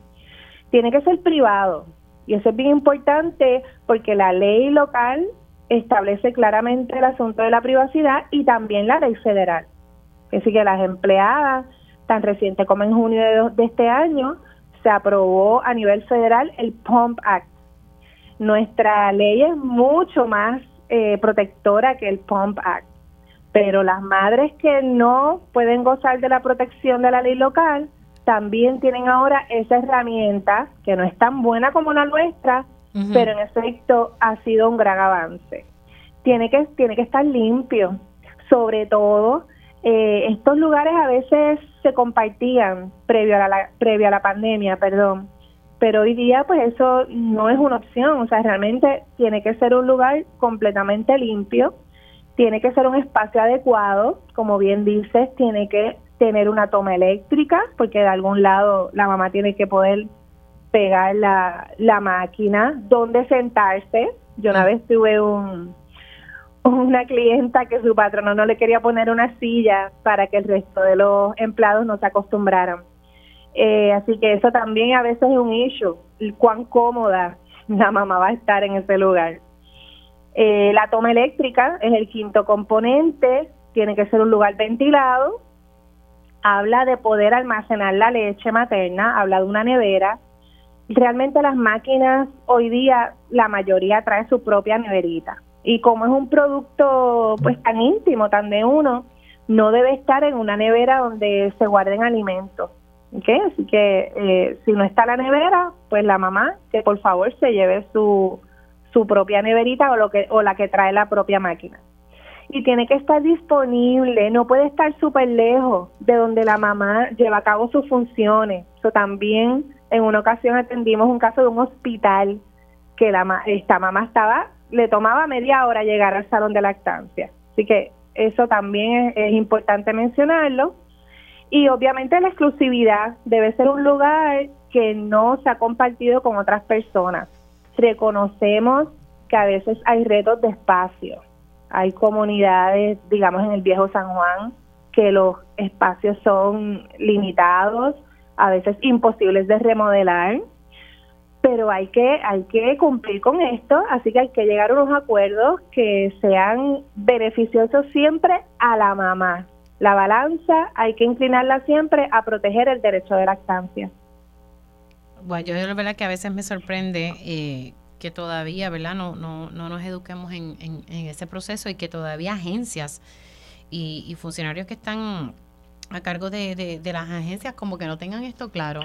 tiene que ser privado. Y eso es bien importante porque la ley local establece claramente el asunto de la privacidad y también la ley federal. Así que las empleadas, tan reciente como en junio de, este año, se aprobó a nivel federal el PUMP Act. Nuestra ley es mucho más eh, protectora que el PUMP Act, pero las madres que no pueden gozar de la protección de la ley local también tienen ahora esa herramienta que no es tan buena como la nuestra, pero en efecto ha sido un gran avance. Tiene que, tiene que estar limpio, sobre todo eh, estos lugares a veces se compartían previo a la, previo a la pandemia, perdón, pero hoy día pues eso no es una opción, o sea, realmente tiene que ser un lugar completamente limpio, Tiene que ser un espacio adecuado, como bien dices, tiene que tener una toma eléctrica, porque de algún lado la mamá tiene que poder pegar la, la máquina, dónde sentarse. Yo una vez tuve un, una clienta que su patrono no le quería poner una silla para que el resto de los empleados no se acostumbraran. Eh, así que eso también a veces es un issue, cuán cómoda la mamá va a estar en ese lugar. Eh, la toma eléctrica es el quinto componente, tiene que ser un lugar ventilado, habla de poder almacenar la leche materna, habla de una nevera. Realmente las máquinas hoy día, la mayoría trae su propia neverita. Y como es un producto pues tan íntimo, tan de uno, no debe estar en una nevera donde se guarden alimentos. ¿okay? Así que eh, si no está la nevera, pues la mamá que por favor se lleve su, su propia neverita o, lo que, o la que trae la propia máquina y tiene que estar disponible, no puede estar súper lejos de donde la mamá lleva a cabo sus funciones. También en una ocasión atendimos un caso de un hospital que la esta mamá estaba le tomaba media hora llegar al salón de lactancia. Así que eso también es, importante mencionarlo. Y obviamente la exclusividad debe ser un lugar que no se ha compartido con otras personas. Reconocemos que a veces hay retos de espacio hay comunidades, digamos, en el viejo San Juan, que los espacios son limitados, a veces imposibles de remodelar, pero hay que, hay que cumplir con esto, así que hay que llegar a unos acuerdos que sean beneficiosos siempre a la mamá. La balanza hay que inclinarla siempre a proteger el derecho de lactancia. Bueno, yo la verdad que a veces me sorprende eh, que todavía, ¿verdad? No, no, no nos eduquemos en, en, ese proceso y que todavía agencias y, funcionarios que están a cargo de, de, las agencias como que no tengan esto claro.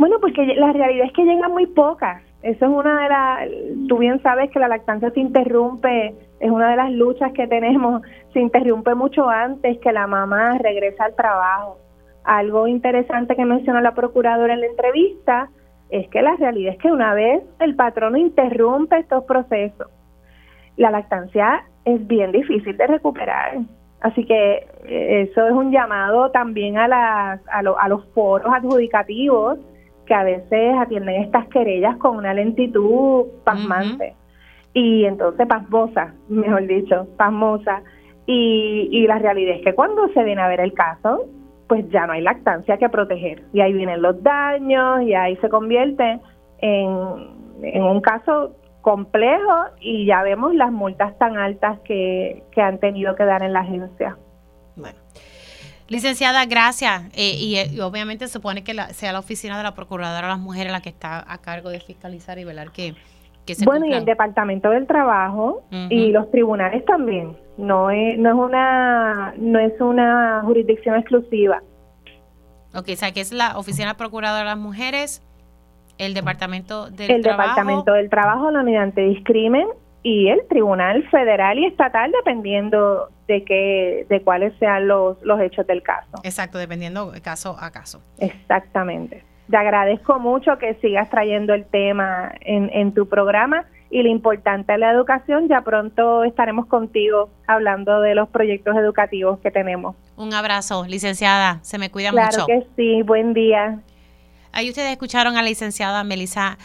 Bueno, porque la realidad es que llegan muy pocas. Eso es una de las, tú bien sabes que la lactancia se interrumpe, es una de las luchas que tenemos, se interrumpe mucho antes que la mamá regresa al trabajo. Algo interesante que mencionó la procuradora en la entrevista es que la realidad es que una vez el patrono interrumpe estos procesos, la lactancia es bien difícil de recuperar. Así que eh, eso es un llamado también a, las, a, a los foros adjudicativos que a veces atienden estas querellas con una lentitud pasmante. Y entonces pasmosa, mejor dicho, pasmosa. Y, y la realidad es que cuando se viene a ver el caso, pues ya no hay lactancia que proteger. Y ahí vienen los daños y ahí se convierte en, un caso complejo y ya vemos las multas tan altas que, han tenido que dar en la agencia. Licenciada, gracias. Eh, y, obviamente se supone que sea la oficina de la Procuradora de las Mujeres la que está a cargo de fiscalizar y velar que, que se Bueno, y el Departamento del Trabajo y los tribunales también no es, no es una no es una jurisdicción exclusiva. Ok, o sea que es la Oficina Procuradora de las Mujeres, el Departamento del el Departamento del Trabajo, la Unidad Antidiscrimen y el Tribunal Federal y Estatal, dependiendo de qué, de cuáles sean los, los hechos del caso. Exacto, dependiendo caso a caso. Exactamente. Te agradezco mucho que sigas trayendo el tema en, en tu programa y lo importante de la educación. Ya pronto estaremos contigo hablando de los proyectos educativos que tenemos. Un abrazo, licenciada. Se me cuida mucho. Claro que sí. Buen día. Ahí ustedes escucharon a la licenciada Melissa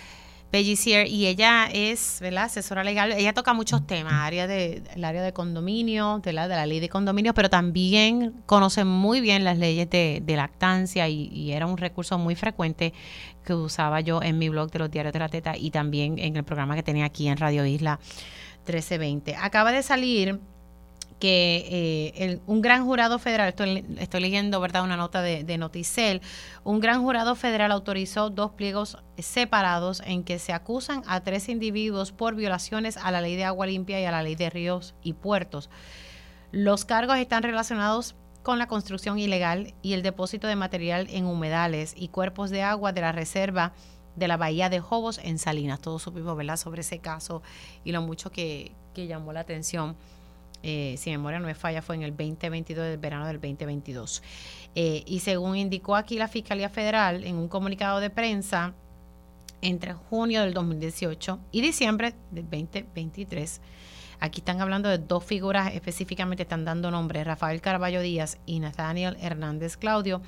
Bellicier y ella es, ¿verdad? Asesora legal. Ella toca muchos temas, área de, el área de condominio, de la, de la ley de condominio, pero también conoce muy bien las leyes de, lactancia y, era un recurso muy frecuente que usaba yo en mi blog de los diarios de la teta y también en el programa que tenía aquí en Radio Isla 1320. Acaba de salir que eh, un gran jurado federal, estoy, estoy, leyendo verdad una nota de, de Noticel, un gran jurado federal autorizó dos pliegos separados en que se acusan a tres individuos por violaciones a la ley de agua limpia y a la ley de ríos y puertos. Los cargos están relacionados con la construcción ilegal y el depósito de material en humedales y cuerpos de agua de la reserva de la bahía de Jobos en Salinas. Todos supimos ¿verdad? sobre ese caso y lo mucho que, que llamó la atención eh, si memoria no me falla, fue en el 2022, del verano del 2022. Eh, y según indicó aquí la Fiscalía Federal en un comunicado de prensa, entre junio del 2018 y diciembre del 2023, Aquí están hablando de dos figuras específicamente, están dando nombres, Rafael Caraballo Díaz y Nathaniel Hernández Claudio.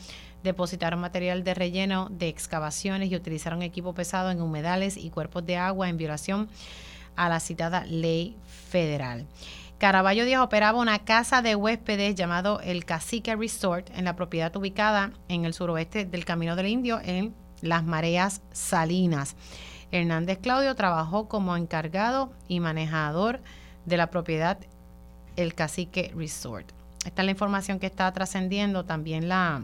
Depositaron material de relleno de excavaciones y utilizaron equipo pesado en humedales y cuerpos de agua en violación a la citada ley federal. Caraballo Díaz operaba una casa de huéspedes llamado el Cacique Resort en la propiedad ubicada en el suroeste del Camino del Indio en Las Mareas Salinas. Hernández Claudio trabajó como encargado y manejador de la propiedad El Cacique Resort. Esta es la información que está trascendiendo. También la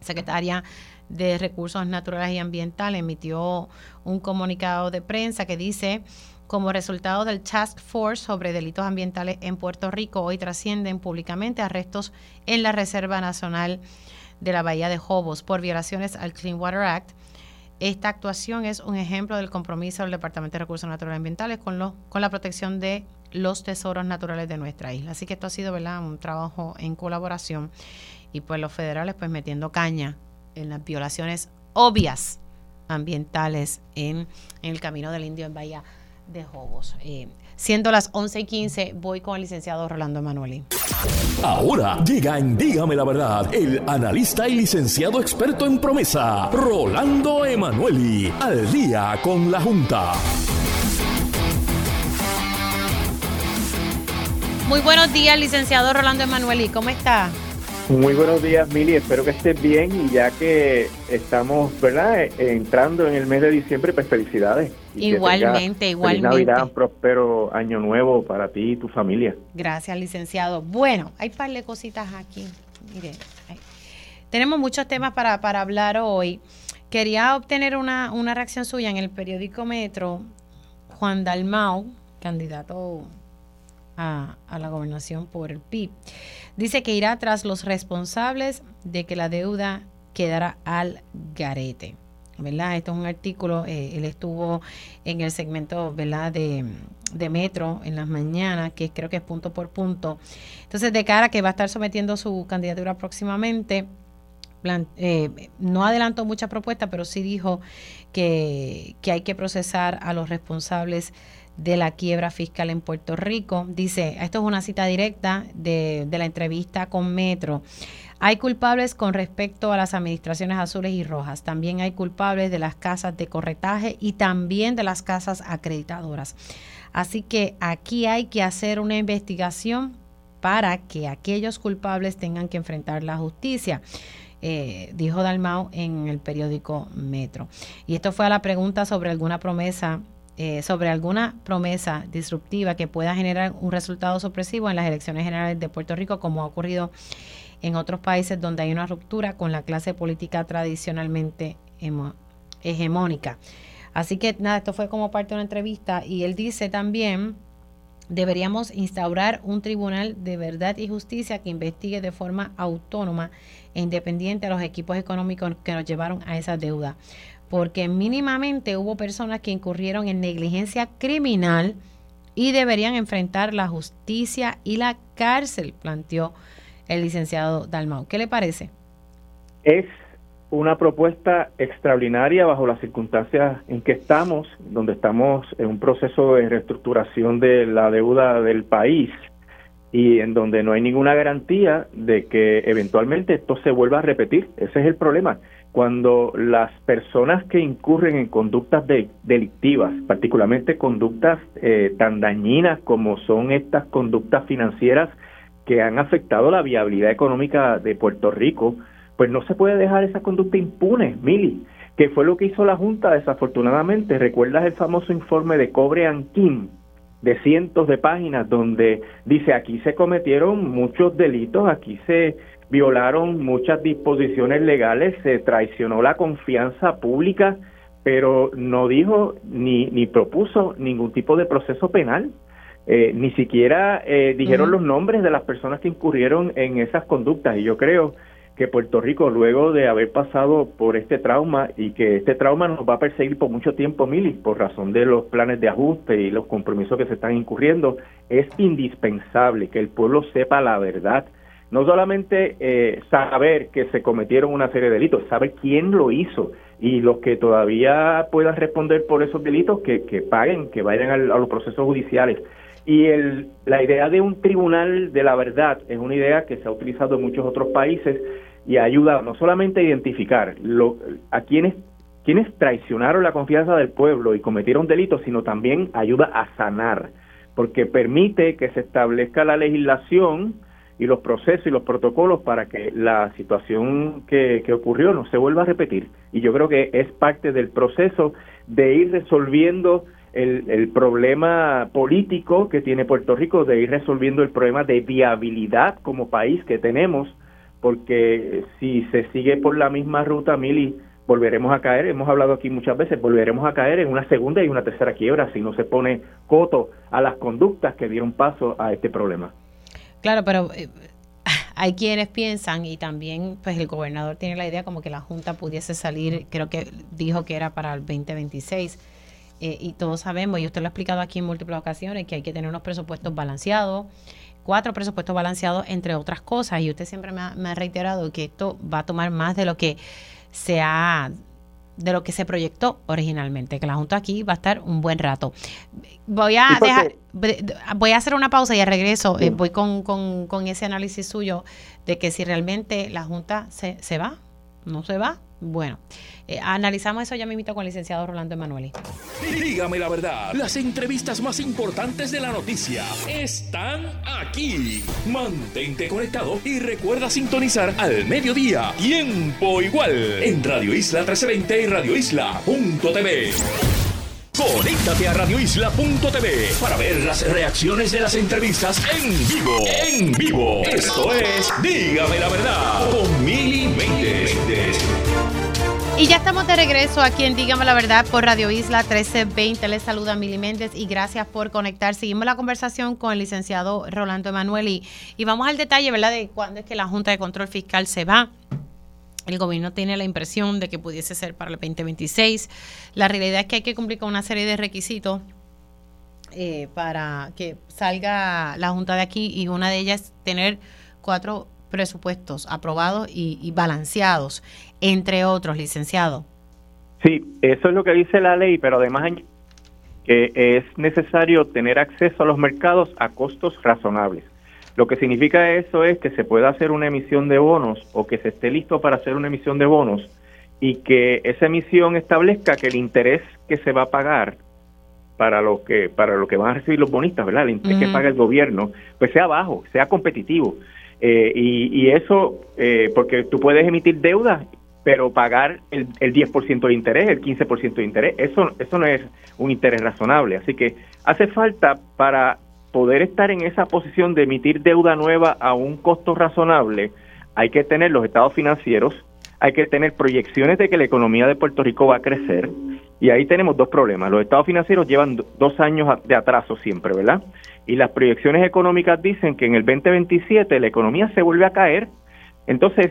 secretaria de Recursos Naturales y Ambientales emitió un comunicado de prensa que dice como resultado del Task Force sobre delitos ambientales en Puerto Rico, hoy trascienden públicamente arrestos en la Reserva Nacional de la Bahía de Jobos por violaciones al Clean Water Act. Esta actuación es un ejemplo del compromiso del Departamento de Recursos Naturales y Ambientales con, lo, con la protección de los tesoros naturales de nuestra isla. Así que esto ha sido ¿verdad? un trabajo en colaboración y pues los federales pues metiendo caña en las violaciones obvias ambientales en, en el camino del indio en Bahía de Jobos. Eh, siendo las 11 y 15, voy con el licenciado Rolando Emanueli. Ahora llega en Dígame la Verdad el analista y licenciado experto en promesa, Rolando Emanueli, al día con la Junta. Muy buenos días, licenciado Rolando Emanueli, ¿cómo está? Muy buenos días, Mili. Espero que estés bien y ya que estamos, ¿verdad? Entrando en el mes de diciembre, pues felicidades. igualmente, igualmente. Feliz Navidad, un próspero año nuevo para ti y tu familia. Gracias, licenciado. Bueno, hay un par de cositas aquí. Mire, tenemos muchos temas para, para hablar hoy. Quería obtener una, una reacción suya en el periódico Metro. Juan Dalmau, candidato a, a la gobernación por el PIB Dice que irá tras los responsables de que la deuda quedará al garete. ¿verdad? Esto es un artículo, eh, él estuvo en el segmento ¿verdad? De, Metro en las mañanas, que creo que es punto por punto. Entonces, de cara a que va a estar sometiendo su candidatura próximamente, eh, no adelantó mucha propuesta, pero sí dijo que, que hay que procesar a los responsables de la quiebra fiscal en Puerto Rico. Dice, esto es una cita directa de, la entrevista con Metro. Hay culpables con respecto a las administraciones azules y rojas. También hay culpables de las casas de corretaje y también de las casas acreditadoras. Así que aquí hay que hacer una investigación para que aquellos culpables tengan que enfrentar la justicia. Eh, dijo Dalmau en el periódico Metro. Y esto fue a la pregunta sobre alguna promesa eh, sobre alguna promesa disruptiva que pueda generar un resultado sorpresivo en las elecciones generales de Puerto Rico, como ha ocurrido en otros países donde hay una ruptura con la clase política tradicionalmente hegemónica. Así que nada, esto fue como parte de una entrevista y él dice también, deberíamos instaurar un tribunal de verdad y justicia que investigue de forma autónoma e independiente a los equipos económicos que nos llevaron a esa deuda porque mínimamente hubo personas que incurrieron en negligencia criminal y deberían enfrentar la justicia y la cárcel, planteó el licenciado Dalmau. ¿Qué le parece? Es una propuesta extraordinaria bajo las circunstancias en que estamos, donde estamos en un proceso de reestructuración de la deuda del país y en donde no hay ninguna garantía de que eventualmente esto se vuelva a repetir. Ese es el problema cuando las personas que incurren en conductas delictivas, particularmente conductas eh, tan dañinas como son estas conductas financieras que han afectado la viabilidad económica de Puerto Rico, pues no se puede dejar esa conducta impune, Mili, que fue lo que hizo la Junta desafortunadamente. ¿Recuerdas el famoso informe de Cobre Anquín? de cientos de páginas donde dice aquí se cometieron muchos delitos, aquí se violaron muchas disposiciones legales, se traicionó la confianza pública, pero no dijo ni, ni propuso ningún tipo de proceso penal. Eh, ni siquiera eh, dijeron los nombres de las personas que incurrieron en esas conductas. Y yo creo que Puerto Rico, luego de haber pasado por este trauma y que este trauma nos va a perseguir por mucho tiempo, Mili, por razón de los planes de ajuste y los compromisos que se están incurriendo, es indispensable que el pueblo sepa la verdad no solamente eh, saber que se cometieron una serie de delitos, saber quién lo hizo y los que todavía puedan responder por esos delitos que, que paguen, que vayan a los procesos judiciales. Y el, la idea de un tribunal de la verdad es una idea que se ha utilizado en muchos otros países y ayuda no solamente a identificar lo, a quienes, quienes traicionaron la confianza del pueblo y cometieron delitos, sino también ayuda a sanar, porque permite que se establezca la legislación y los procesos y los protocolos para que la situación que, que ocurrió no se vuelva a repetir. Y yo creo que es parte del proceso de ir resolviendo el, el, problema político que tiene Puerto Rico, de ir resolviendo el problema de viabilidad como país que tenemos, porque si se sigue por la misma ruta, Mili, volveremos a caer, hemos hablado aquí muchas veces, volveremos a caer en una segunda y una tercera quiebra si no se pone coto a las conductas que dieron paso a este problema. Claro, pero eh, hay quienes piensan y también pues el gobernador tiene la idea como que la Junta pudiese salir, creo que dijo que era para el 2026 eh, y todos sabemos, y usted lo ha explicado aquí en múltiples ocasiones, que hay que tener unos presupuestos balanceados, cuatro presupuestos balanceados, entre otras cosas, y usted siempre me ha, me ha reiterado que esto va a tomar más de lo que se ha de lo que se proyectó originalmente, que la Junta aquí va a estar un buen rato. Voy a dejar, voy a hacer una pausa y al regreso eh, voy con, con, con, ese análisis suyo de que si realmente la Junta se, se va, no se va, bueno, eh, analizamos eso ya mismo con el licenciado Rolando Emanueli. Dígame la verdad, las entrevistas más importantes de la noticia están aquí. Mantente conectado y recuerda sintonizar al mediodía, tiempo igual, en Radio Isla 1320 y Radio Isla.tv. Conéctate a radioisla.tv para ver las reacciones de las entrevistas en vivo. En vivo. Esto es Dígame la verdad con Mili y ya estamos de regreso aquí en Dígame la Verdad por Radio Isla 1320. Les saluda Mili Méndez y gracias por conectar. Seguimos la conversación con el licenciado Rolando Emanuel y, y vamos al detalle, ¿verdad?, de cuándo es que la Junta de Control Fiscal se va. El gobierno tiene la impresión de que pudiese ser para el 2026. La realidad es que hay que cumplir con una serie de requisitos eh, para que salga la Junta de aquí y una de ellas es tener cuatro presupuestos aprobados y, balanceados, entre otros, licenciado. Sí, eso es lo que dice la ley, pero además que es necesario tener acceso a los mercados a costos razonables. Lo que significa eso es que se pueda hacer una emisión de bonos o que se esté listo para hacer una emisión de bonos y que esa emisión establezca que el interés que se va a pagar para lo que para lo que van a recibir los bonistas, ¿verdad? El interés que paga el gobierno, pues sea bajo, sea competitivo. Eh, y, eso, eh, porque tú puedes emitir deuda, pero pagar el, el 10% de interés, el 15% de interés, eso, eso no es un interés razonable. Así que hace falta para poder estar en esa posición de emitir deuda nueva a un costo razonable, hay que tener los estados financieros, hay que tener proyecciones de que la economía de Puerto Rico va a crecer. Y ahí tenemos dos problemas. Los estados financieros llevan dos años de atraso siempre, ¿verdad? y las proyecciones económicas dicen que en el 2027 la economía se vuelve a caer. Entonces,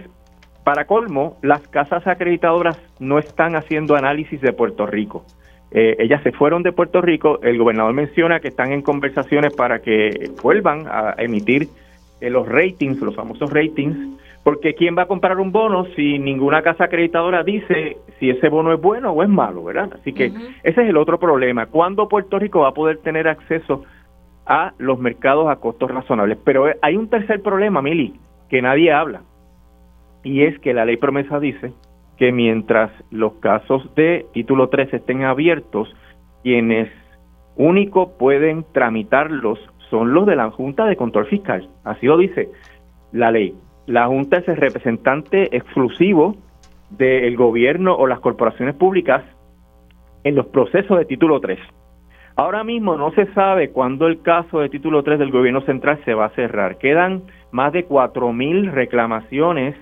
para colmo, las casas acreditadoras no están haciendo análisis de Puerto Rico. Eh, ellas se fueron de Puerto Rico, el gobernador menciona que están en conversaciones para que vuelvan a emitir eh, los ratings, los famosos ratings, porque ¿quién va a comprar un bono si ninguna casa acreditadora dice si ese bono es bueno o es malo, verdad? Así que ese es el otro problema. ¿Cuándo Puerto Rico va a poder tener acceso a los mercados a costos razonables. Pero hay un tercer problema, Mili, que nadie habla, y es que la ley promesa dice que mientras los casos de título 3 estén abiertos, quienes único pueden tramitarlos son los de la Junta de Control Fiscal. Así lo dice la ley. La Junta es el representante exclusivo del gobierno o las corporaciones públicas en los procesos de título 3. Ahora mismo no se sabe cuándo el caso de título 3 del gobierno central se va a cerrar. Quedan más de 4.000 reclamaciones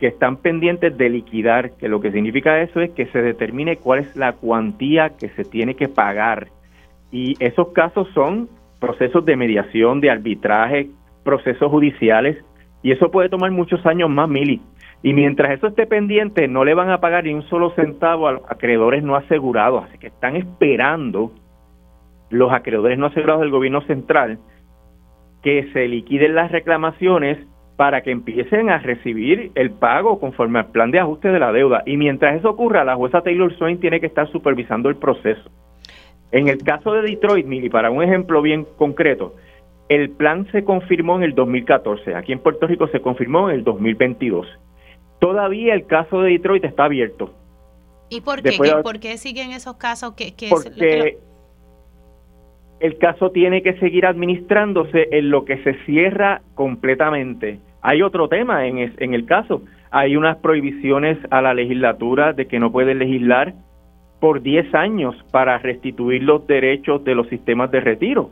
que están pendientes de liquidar, que lo que significa eso es que se determine cuál es la cuantía que se tiene que pagar. Y esos casos son procesos de mediación, de arbitraje, procesos judiciales, y eso puede tomar muchos años más, Mili. Y mientras eso esté pendiente, no le van a pagar ni un solo centavo a acreedores no asegurados, así que están esperando los acreedores no asegurados del gobierno central que se liquiden las reclamaciones para que empiecen a recibir el pago conforme al plan de ajuste de la deuda. Y mientras eso ocurra, la jueza Taylor Swain tiene que estar supervisando el proceso. En el caso de Detroit, Mili, para un ejemplo bien concreto, el plan se confirmó en el 2014, aquí en Puerto Rico se confirmó en el 2022. Todavía el caso de Detroit está abierto. ¿Y por qué? ¿Por qué siguen esos casos? que porque el caso tiene que seguir administrándose en lo que se cierra completamente. Hay otro tema en, en el caso. Hay unas prohibiciones a la legislatura de que no puede legislar por 10 años para restituir los derechos de los sistemas de retiro.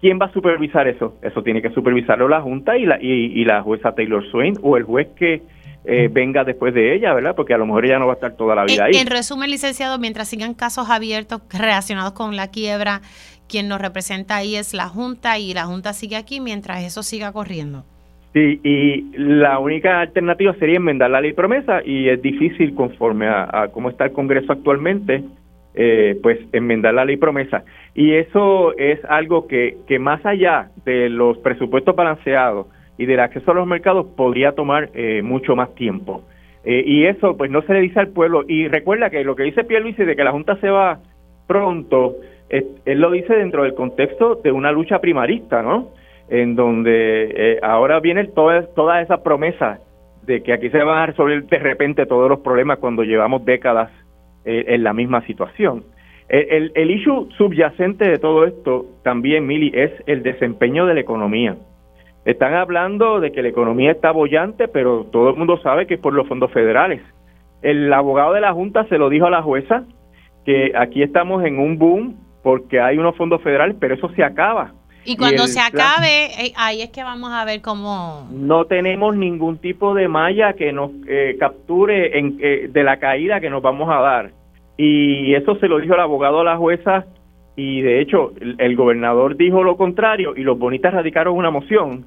¿Quién va a supervisar eso? Eso tiene que supervisarlo la Junta y la, y, la jueza Taylor Swain o el juez que eh, venga después de ella, ¿verdad? Porque a lo mejor ella no va a estar toda la vida ahí. En resumen, licenciado, mientras sigan casos abiertos relacionados con la quiebra, quien nos representa ahí es la Junta y la Junta sigue aquí mientras eso siga corriendo. Sí, y la única alternativa sería enmendar la ley promesa y es difícil conforme a, cómo está el Congreso actualmente, eh, pues enmendar la ley promesa. Y eso es algo que, que más allá de los presupuestos balanceados y del acceso a los mercados podría tomar eh, mucho más tiempo. Eh, y eso pues no se le dice al pueblo. Y recuerda que lo que dice Pierluisi de que la Junta se va pronto, él lo dice dentro del contexto de una lucha primarista, ¿no? En donde eh, ahora todas toda esa promesa de que aquí se van a resolver de repente todos los problemas cuando llevamos décadas eh, en la misma situación. El, el, issue subyacente de todo esto también, Mili, es el desempeño de la economía. Están hablando de que la economía está bollante, pero todo el mundo sabe que es por los fondos federales. El abogado de la Junta se lo dijo a la jueza que aquí estamos en un boom porque hay unos fondos federales, pero eso se acaba. Y cuando se acabe, eh, ahí es que vamos a ver cómo... No tenemos ningún tipo de malla que nos eh, capture en, eh, de la caída que nos vamos a dar. Y eso se lo dijo el abogado a la jueza y de hecho el gobernador dijo lo contrario y los bonitas radicaron una moción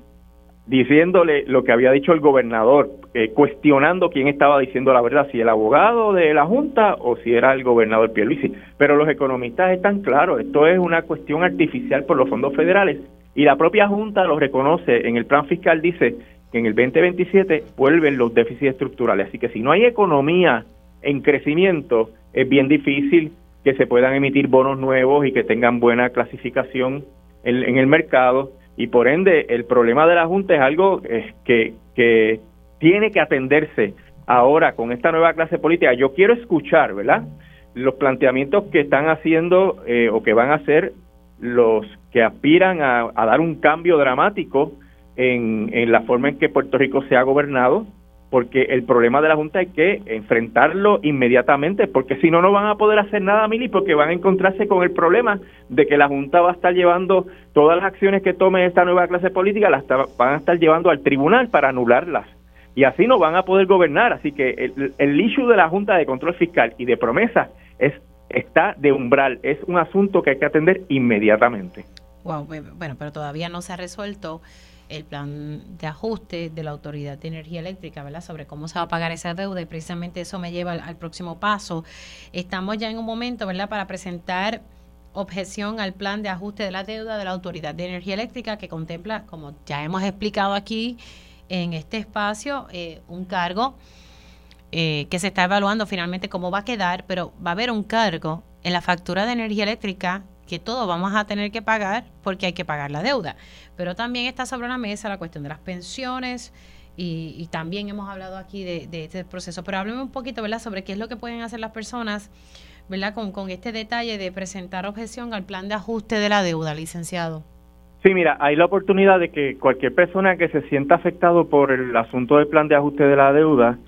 diciéndole lo que había dicho el gobernador, eh, cuestionando quién estaba diciendo la verdad, si el abogado de la Junta o si era el gobernador Pierluisi. Pero los economistas están claros, esto es una cuestión artificial por los fondos federales y la propia Junta lo reconoce, en el plan fiscal dice que en el 2027 vuelven los déficits estructurales, así que si no hay economía en crecimiento, es bien difícil que se puedan emitir bonos nuevos y que tengan buena clasificación en el mercado y por ende el problema de la Junta es algo eh, que, que tiene que atenderse ahora con esta nueva clase política. Yo quiero escuchar, ¿verdad? Los planteamientos que están haciendo eh, o que van a hacer los que aspiran a, a dar un cambio dramático en, en la forma en que Puerto Rico se ha gobernado, porque el problema de la Junta hay que enfrentarlo inmediatamente, porque si no, no van a poder hacer nada, Mili, porque van a encontrarse con el problema de que la Junta va a estar llevando todas las acciones que tome esta nueva clase política, las van a estar llevando al tribunal para anularlas. Y así no van a poder gobernar. Así que el, el issue de la Junta de Control Fiscal y de promesa es, está de umbral. Es un asunto que hay que atender inmediatamente. Bueno, pero todavía no se ha resuelto el plan de ajuste de la Autoridad de Energía Eléctrica, ¿verdad? Sobre cómo se va a pagar esa deuda y precisamente eso me lleva al, próximo paso. Estamos ya en un momento, ¿verdad?, para presentar objeción al plan de ajuste de la deuda de la Autoridad de Energía Eléctrica que contempla, como ya hemos explicado aquí en este espacio, eh, un cargo eh, que se está evaluando finalmente cómo va a quedar, pero va a haber un cargo en la factura de energía eléctrica que todos vamos a tener que pagar porque hay que pagar la deuda. Pero también está sobre la mesa la cuestión de las pensiones y, también hemos hablado aquí de, este proceso. Pero hábleme un poquito, ¿verdad?, sobre qué es lo que pueden hacer las personas, ¿verdad?, con, con este detalle de presentar objeción al plan de ajuste de la deuda, licenciado. Sí, mira, hay la oportunidad de que cualquier persona que se sienta afectado por el asunto del plan de ajuste de la deuda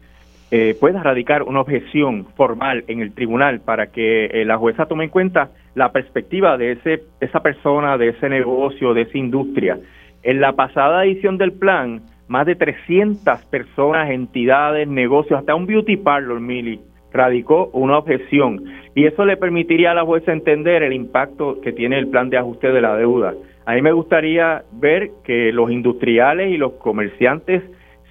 eh, pueda radicar una objeción formal en el tribunal para que eh, la jueza tome en cuenta la perspectiva de ese, esa persona, de ese negocio, de esa industria. En la pasada edición del plan, más de 300 personas, entidades, negocios, hasta un beauty parlor, Mili, radicó una objeción. Y eso le permitiría a la jueza entender el impacto que tiene el plan de ajuste de la deuda. A mí me gustaría ver que los industriales y los comerciantes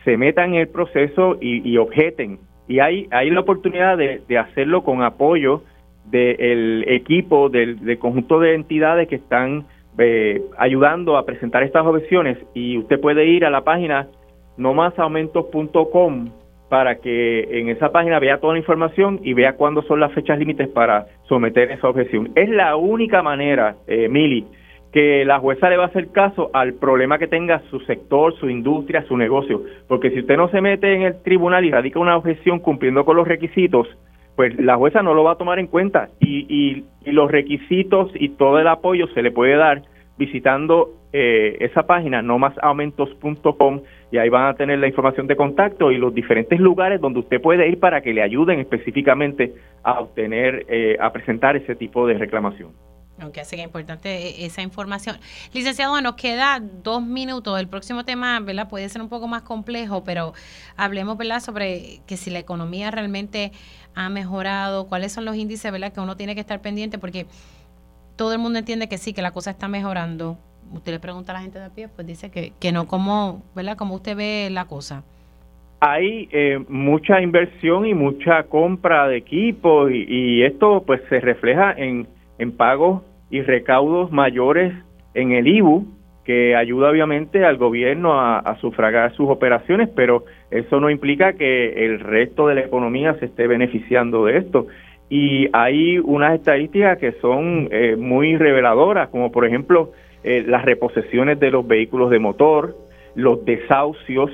se metan en el proceso y, objeten. Y hay, hay la oportunidad de, de hacerlo con apoyo del equipo, del, conjunto de entidades que están eh, ayudando a presentar estas objeciones y usted puede ir a la página nomasaumentos.com para que en esa página vea toda la información y vea cuándo son las fechas límites para someter esa objeción. Es la única manera, eh, Mili, que la jueza le va a hacer caso al problema que tenga su sector, su industria, su negocio. Porque si usted no se mete en el tribunal y radica una objeción cumpliendo con los requisitos, pues la jueza no lo va a tomar en cuenta y, y, y los requisitos y todo el apoyo se le puede dar visitando eh, esa página nomasaumentos.com y ahí van a tener la información de contacto y los diferentes lugares donde usted puede ir para que le ayuden específicamente a obtener, eh, a presentar ese tipo de reclamación. Aunque hace que es importante e, esa información. Licenciado, nos queda dos minutos. El próximo tema, ¿verdad? Puede ser un poco más complejo, pero hablemos, ¿verdad? Sobre que si la economía realmente ha mejorado, cuáles son los índices, ¿verdad? Que uno tiene que estar pendiente porque todo el mundo entiende que sí, que la cosa está mejorando. Usted le pregunta a la gente de a pie, pues dice que, que no, como, ¿verdad? Como usted ve la cosa. Hay eh, mucha inversión y mucha compra de equipos y, y, esto pues se refleja en, en pagos y recaudos mayores en el IBU, que ayuda obviamente al gobierno a, sufragar sus operaciones, pero eso no implica que el resto de la economía se esté beneficiando de esto y hay unas estadísticas que son eh, muy reveladoras, como por ejemplo eh, las reposesiones de los vehículos de motor, los desahucios,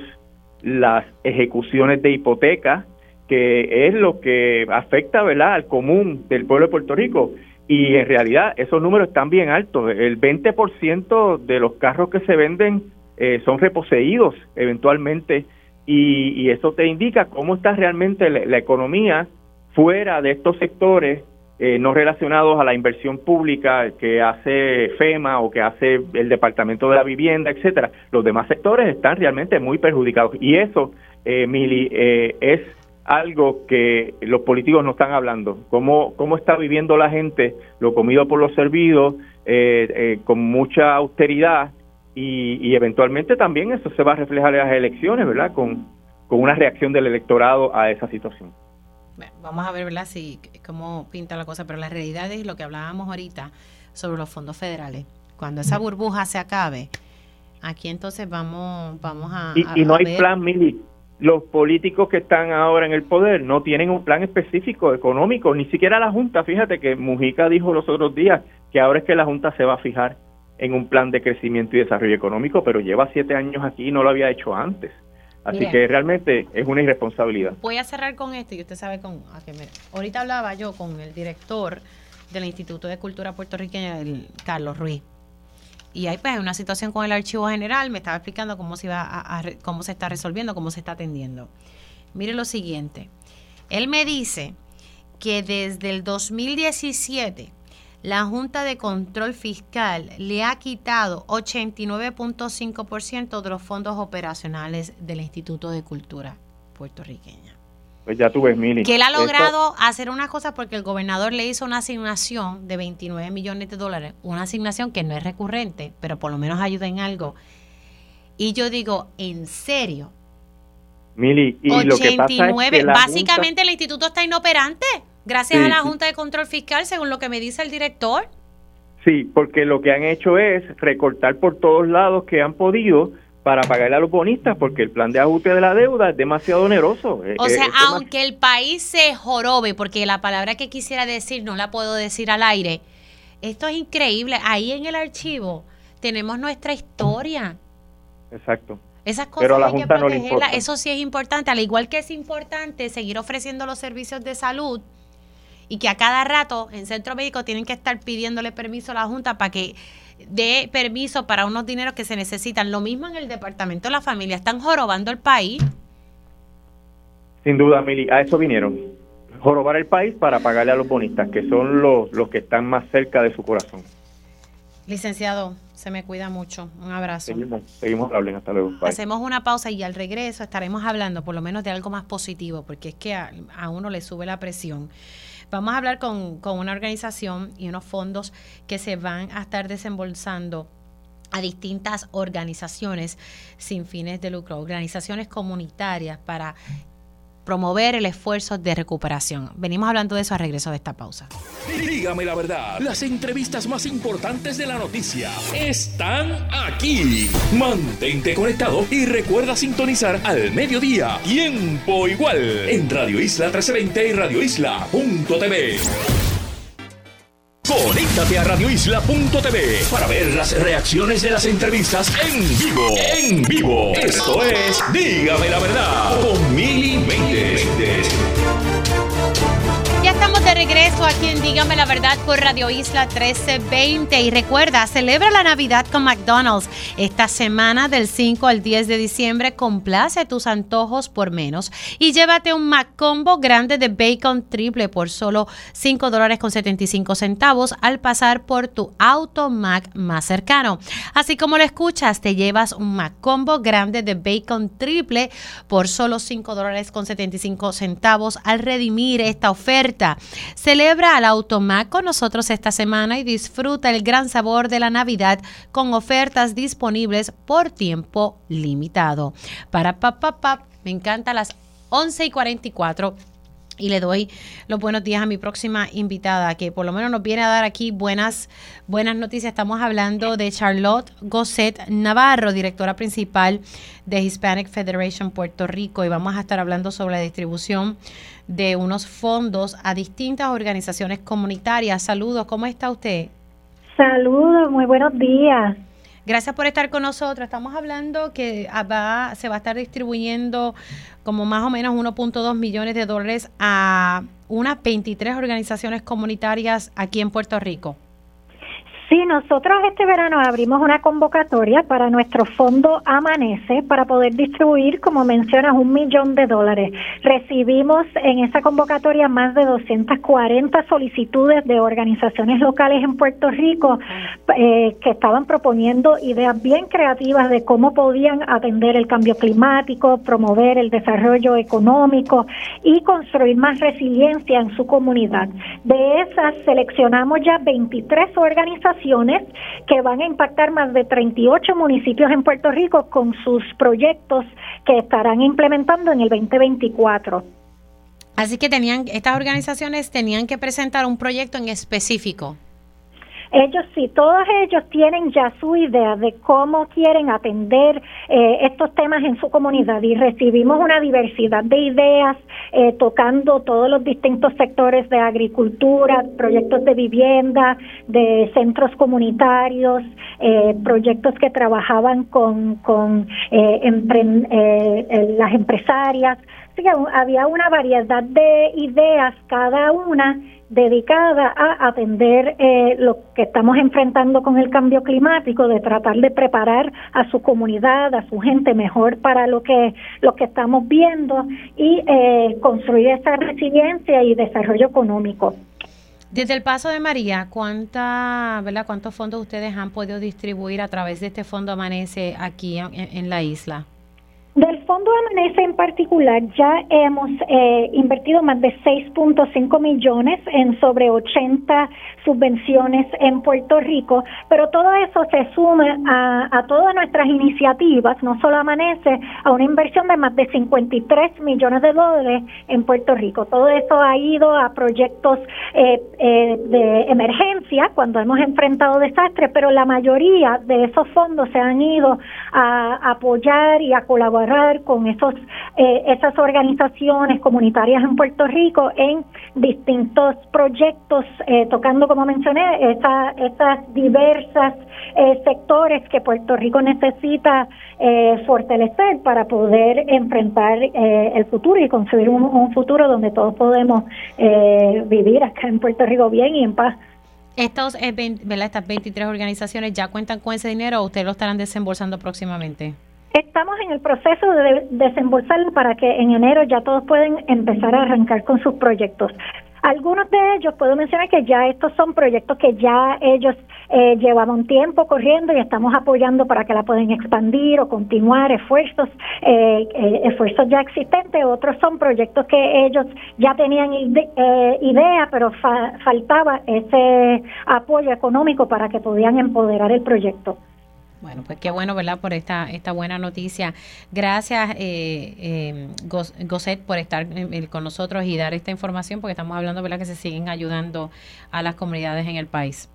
las ejecuciones de hipoteca, que es lo que afecta ¿verdad? al común del pueblo de Puerto Rico. Y en realidad esos números están bien altos. El 20% de los carros que se venden eh, son reposeídos eventualmente y, y, eso te indica cómo está realmente la, la economía fuera de estos sectores eh, no relacionados a la inversión pública que hace FEMA o que hace el Departamento de la Vivienda, etcétera, los demás sectores están realmente muy perjudicados. Y eso, eh, eh, es algo que los políticos no están hablando. ¿Cómo, cómo está viviendo la gente lo comido por los servidos, eh, eh, con mucha austeridad? Y, y, eventualmente también eso se va a reflejar en las elecciones, ¿verdad? Con, con una reacción del electorado a esa situación vamos a ver, ¿verdad? Si, cómo pinta la cosa, pero la realidad es lo que hablábamos ahorita sobre los fondos federales. Cuando esa burbuja se acabe, aquí entonces vamos, vamos a... Y, a, y no hay ver. plan, Mili. Los políticos que están ahora en el poder no tienen un plan específico económico, ni siquiera la Junta. Fíjate que Mujica dijo los otros días que ahora es que la Junta se va a fijar en un plan de crecimiento y desarrollo económico, pero lleva siete años aquí y no lo había hecho antes. Así que realmente es una irresponsabilidad. Voy a cerrar con esto y usted sabe con a que me, ahorita hablaba yo con el director del Instituto de Cultura Puertorriqueña, el Carlos Ruiz. Y ahí pues hay una situación con el archivo general, me estaba explicando cómo se iba cómo se está resolviendo, cómo se está atendiendo. Mire lo siguiente. Él me dice que desde el 2017 la Junta de Control Fiscal le ha quitado 89.5% de los fondos operacionales del Instituto de Cultura puertorriqueña. Pues ya tú ves, Mili. Que él ha logrado Esto... hacer una cosa porque el gobernador le hizo una asignación de 29 millones de dólares, una asignación que no es recurrente, pero por lo menos ayuda en algo. Y yo digo, ¿en serio? Mili, y 89, lo que pasa es que básicamente Junta... el instituto está inoperante. Gracias sí, a la Junta de Control Fiscal, según lo que me dice el director. Sí, porque lo que han hecho es recortar por todos lados que han podido para pagarle a los bonistas, porque el plan de ajuste de la deuda es demasiado oneroso. O sea, es aunque el país se jorobe, porque la palabra que quisiera decir no la puedo decir al aire, esto es increíble. Ahí en el archivo tenemos nuestra historia. Exacto. Esas cosas Pero a la hay Junta que no importa. Eso sí es importante, al igual que es importante seguir ofreciendo los servicios de salud y que a cada rato en centro médico tienen que estar pidiéndole permiso a la Junta para que dé permiso para unos dineros que se necesitan. Lo mismo en el Departamento de la Familia. Están jorobando el país. Sin duda, Mili, a eso vinieron. Jorobar el país para pagarle a los bonistas, que son los, los que están más cerca de su corazón. Licenciado, se me cuida mucho. Un abrazo. Seguimos, seguimos hablando. Hasta luego. Bye. Hacemos una pausa y al regreso estaremos hablando por lo menos de algo más positivo, porque es que a, a uno le sube la presión. Vamos a hablar con, con, una organización y unos fondos que se van a estar desembolsando a distintas organizaciones sin fines de lucro, organizaciones comunitarias para promover el esfuerzo de recuperación. Venimos hablando de eso a regreso de esta pausa. Dígame la verdad, las entrevistas más importantes de la noticia están aquí. Mantente conectado y recuerda sintonizar al mediodía, tiempo igual, en Radio Isla 1320 y radioisla.tv. Conéctate a radioisla.tv para ver las reacciones de las entrevistas en vivo. En vivo. Esto es Dígame la verdad con Mili Ya regreso aquí en Dígame la Verdad por Radio Isla 1320 y recuerda, celebra la Navidad con McDonald's. Esta semana del 5 al 10 de diciembre complace tus antojos por menos y llévate un McCombo grande de bacon triple por solo 5 dólares con 75 centavos al pasar por tu auto Mac más cercano. Así como lo escuchas, te llevas un McCombo grande de bacon triple por solo 5 dólares con 75 centavos al redimir esta oferta. Celebra al Automac con nosotros esta semana y disfruta el gran sabor de la Navidad con ofertas disponibles por tiempo limitado. Para papá, me encanta las 11 y 44 y le doy los buenos días a mi próxima invitada, que por lo menos nos viene a dar aquí buenas, buenas noticias. Estamos hablando de Charlotte Gosset Navarro, directora principal de Hispanic Federation Puerto Rico, y vamos a estar hablando sobre la distribución de unos fondos a distintas organizaciones comunitarias. Saludos, ¿cómo está usted? Saludos, muy buenos días. Gracias por estar con nosotros. Estamos hablando que va, se va a estar distribuyendo como más o menos 1.2 millones de dólares a unas 23 organizaciones comunitarias aquí en Puerto Rico. Sí, nosotros este verano abrimos una convocatoria para nuestro fondo Amanece para poder distribuir, como mencionas, un millón de dólares. Recibimos en esa convocatoria más de 240 solicitudes de organizaciones locales en Puerto Rico eh, que estaban proponiendo ideas bien creativas de cómo podían atender el cambio climático, promover el desarrollo económico y construir más resiliencia en su comunidad. De esas seleccionamos ya 23 organizaciones que van a impactar más de 38 municipios en Puerto Rico con sus proyectos que estarán implementando en el 2024. Así que tenían estas organizaciones tenían que presentar un proyecto en específico. Ellos sí, todos ellos tienen ya su idea de cómo quieren atender eh, estos temas en su comunidad y recibimos una diversidad de ideas eh, tocando todos los distintos sectores de agricultura, proyectos de vivienda, de centros comunitarios, eh, proyectos que trabajaban con, con las empresarias. Así que había una variedad de ideas, cada una dedicada a atender eh, lo que estamos enfrentando con el cambio climático, de tratar de preparar a su comunidad, a su gente mejor para lo que lo que estamos viendo y eh, construir esa resiliencia y desarrollo económico. Desde el paso de María, ¿cuánta, ¿verdad? ¿cuántos fondos ustedes han podido distribuir a través de este fondo Amanece aquí en la isla? Del Fondo Amanece en particular ya hemos eh, invertido más de 6.5 millones en sobre 80 subvenciones en Puerto Rico, pero todo eso se suma a, todas nuestras iniciativas, no solo Amanece, a una inversión de más de 53 millones de dólares en Puerto Rico. Todo eso ha ido a proyectos eh, eh, de emergencia cuando hemos enfrentado desastres, pero la mayoría de esos fondos se han ido a apoyar y a colaborar con esos, eh, esas organizaciones comunitarias en Puerto Rico en distintos proyectos, tocando, como mencioné, esa, esas diversas eh, sectores que Puerto Rico necesita fortalecer para poder enfrentar el futuro y construir un, futuro donde todos podemos vivir acá en Puerto Rico bien y en paz. Estos, Estas 23 organizaciones ya cuentan con ese dinero o ustedes lo estarán desembolsando próximamente? Estamos en el proceso de desembolsarlo para que en enero ya todos pueden empezar a arrancar con sus proyectos. Algunos de ellos puedo mencionar que ya estos son proyectos que ya ellos eh, llevaban tiempo corriendo y estamos apoyando para que la puedan expandir o continuar esfuerzos, eh, eh, esfuerzos ya existentes. Otros son proyectos que ellos ya tenían eh, idea, pero faltaba ese apoyo económico para que pudieran empoderar el proyecto. Bueno, pues qué bueno, ¿verdad? Por esta, esta buena noticia. Gracias, eh, eh, Goset, por estar con nosotros y dar esta información, porque estamos hablando, ¿verdad? Que se siguen ayudando a las comunidades en el país.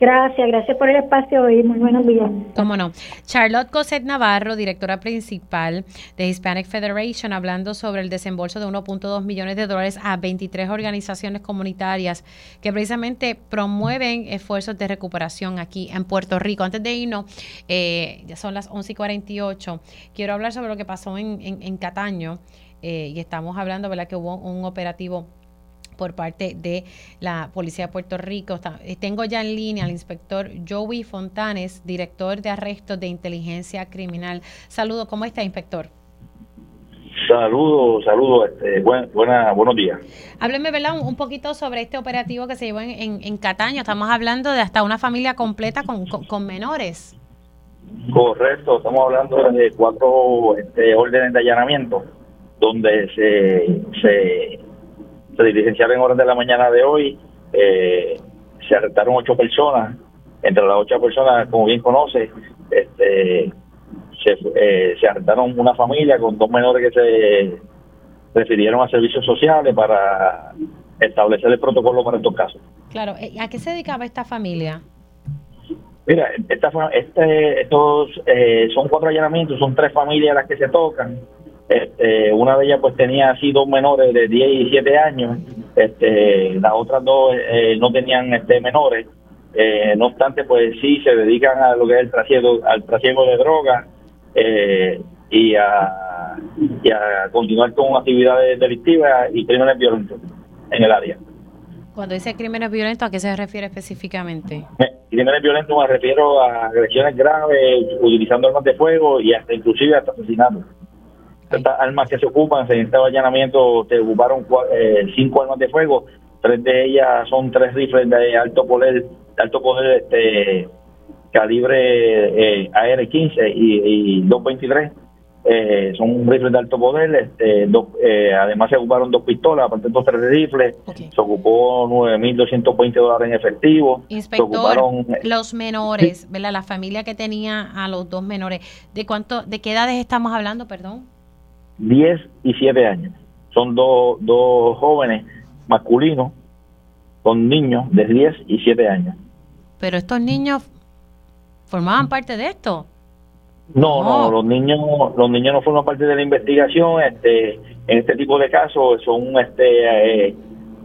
Gracias, gracias por el espacio y muy buenos días. Cómo no. Charlotte Cosette Navarro, directora principal de Hispanic Federation, hablando sobre el desembolso de 1.2 millones de dólares a 23 organizaciones comunitarias que precisamente promueven esfuerzos de recuperación aquí en Puerto Rico. Antes de irnos, eh, ya son las 11 y 48, quiero hablar sobre lo que pasó en, en, Cataño eh, y estamos hablando, ¿verdad?, que hubo un operativo por parte de la Policía de Puerto Rico. Eh, tengo ya en línea al inspector Joey Fontanes, director de arrestos de inteligencia criminal. Saludos, ¿cómo está, inspector? Saludos, saludos, este, buena, buenos días. Hábleme, ¿verdad? Un, poquito sobre este operativo que se llevó en, en, Cataño. Estamos hablando de hasta una familia completa con, con, menores. Correcto, estamos hablando de cuatro este, órdenes de allanamiento donde se, se se diligenciaron en horas de la mañana de hoy. Eh, se arrestaron ocho personas. Entre las ocho personas, como bien conoce, este, se, eh, se arrestaron una familia con dos menores que se refirieron a servicios sociales para establecer el protocolo para estos casos. Claro, eh, ¿a qué se dedicaba esta familia? Mira, esta, este, estos son cuatro allanamientos, son tres familias las que se tocan. Este, una de ellas pues tenía así dos menores de 10 y 7 años, este, las otras dos eh, no tenían este menores, eh, no obstante pues sí se dedican a lo que es el trasiego, al trasiego de drogas eh, y, a, y a continuar con actividades delictivas y crímenes violentos en el área. Cuando dice crímenes violentos, ¿a qué se refiere específicamente? Crímenes violentos me refiero a agresiones graves, utilizando armas de fuego y hasta inclusive hasta asesinatos. Estas armas que se ocupan, en este allanamiento se ocuparon eh, cinco armas de fuego, tres de ellas son tres rifles de alto poder, de alto poder este calibre eh, AR-15 y, y 223. Eh, son rifles de alto poder, este, eh, además se ocuparon dos pistolas, aparte de dos tres rifles, se ocupó 9.220 dólares en efectivo. Inspector, los menores, ¿verdad? La familia que tenía a los dos menores, ¿de cuánto, de qué edades estamos hablando, perdón? 10 y 7 años. Son dos, dos jóvenes masculinos con niños de 10 y 7 años. Pero estos niños formaban parte de esto. No, no, los niños los niños no forman parte de la investigación. Este, en este tipo de casos son este eh,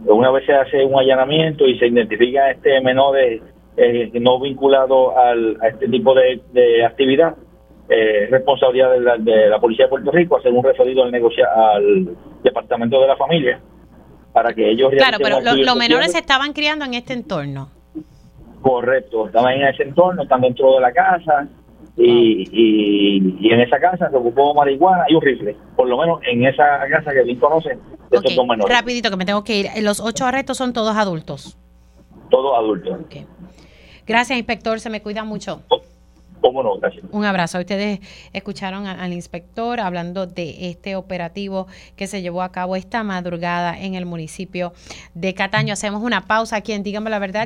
una vez se hace un allanamiento y se identifica este menores eh, no vinculado al, a este tipo de, de actividad, eh, responsabilidad de la, Policía de Puerto Rico hacer un referido al, negocia al Departamento de la Familia para que ellos... Claro, pero los menores se estaban criando en este entorno. Correcto, estaban en ese entorno, están dentro de la casa y, y, en esa casa se ocupó marihuana y un rifle, por lo menos en esa casa que bien conocen de estos dos menores. Rapidito que me tengo que ir, los ocho arrestos son todos adultos. Todos adultos. Gracias, inspector, se me cuida mucho. Un abrazo. Ustedes escucharon al inspector hablando de este operativo que se llevó a cabo esta madrugada en el municipio de Cataño. Hacemos una pausa aquí en Dígame la Verdad.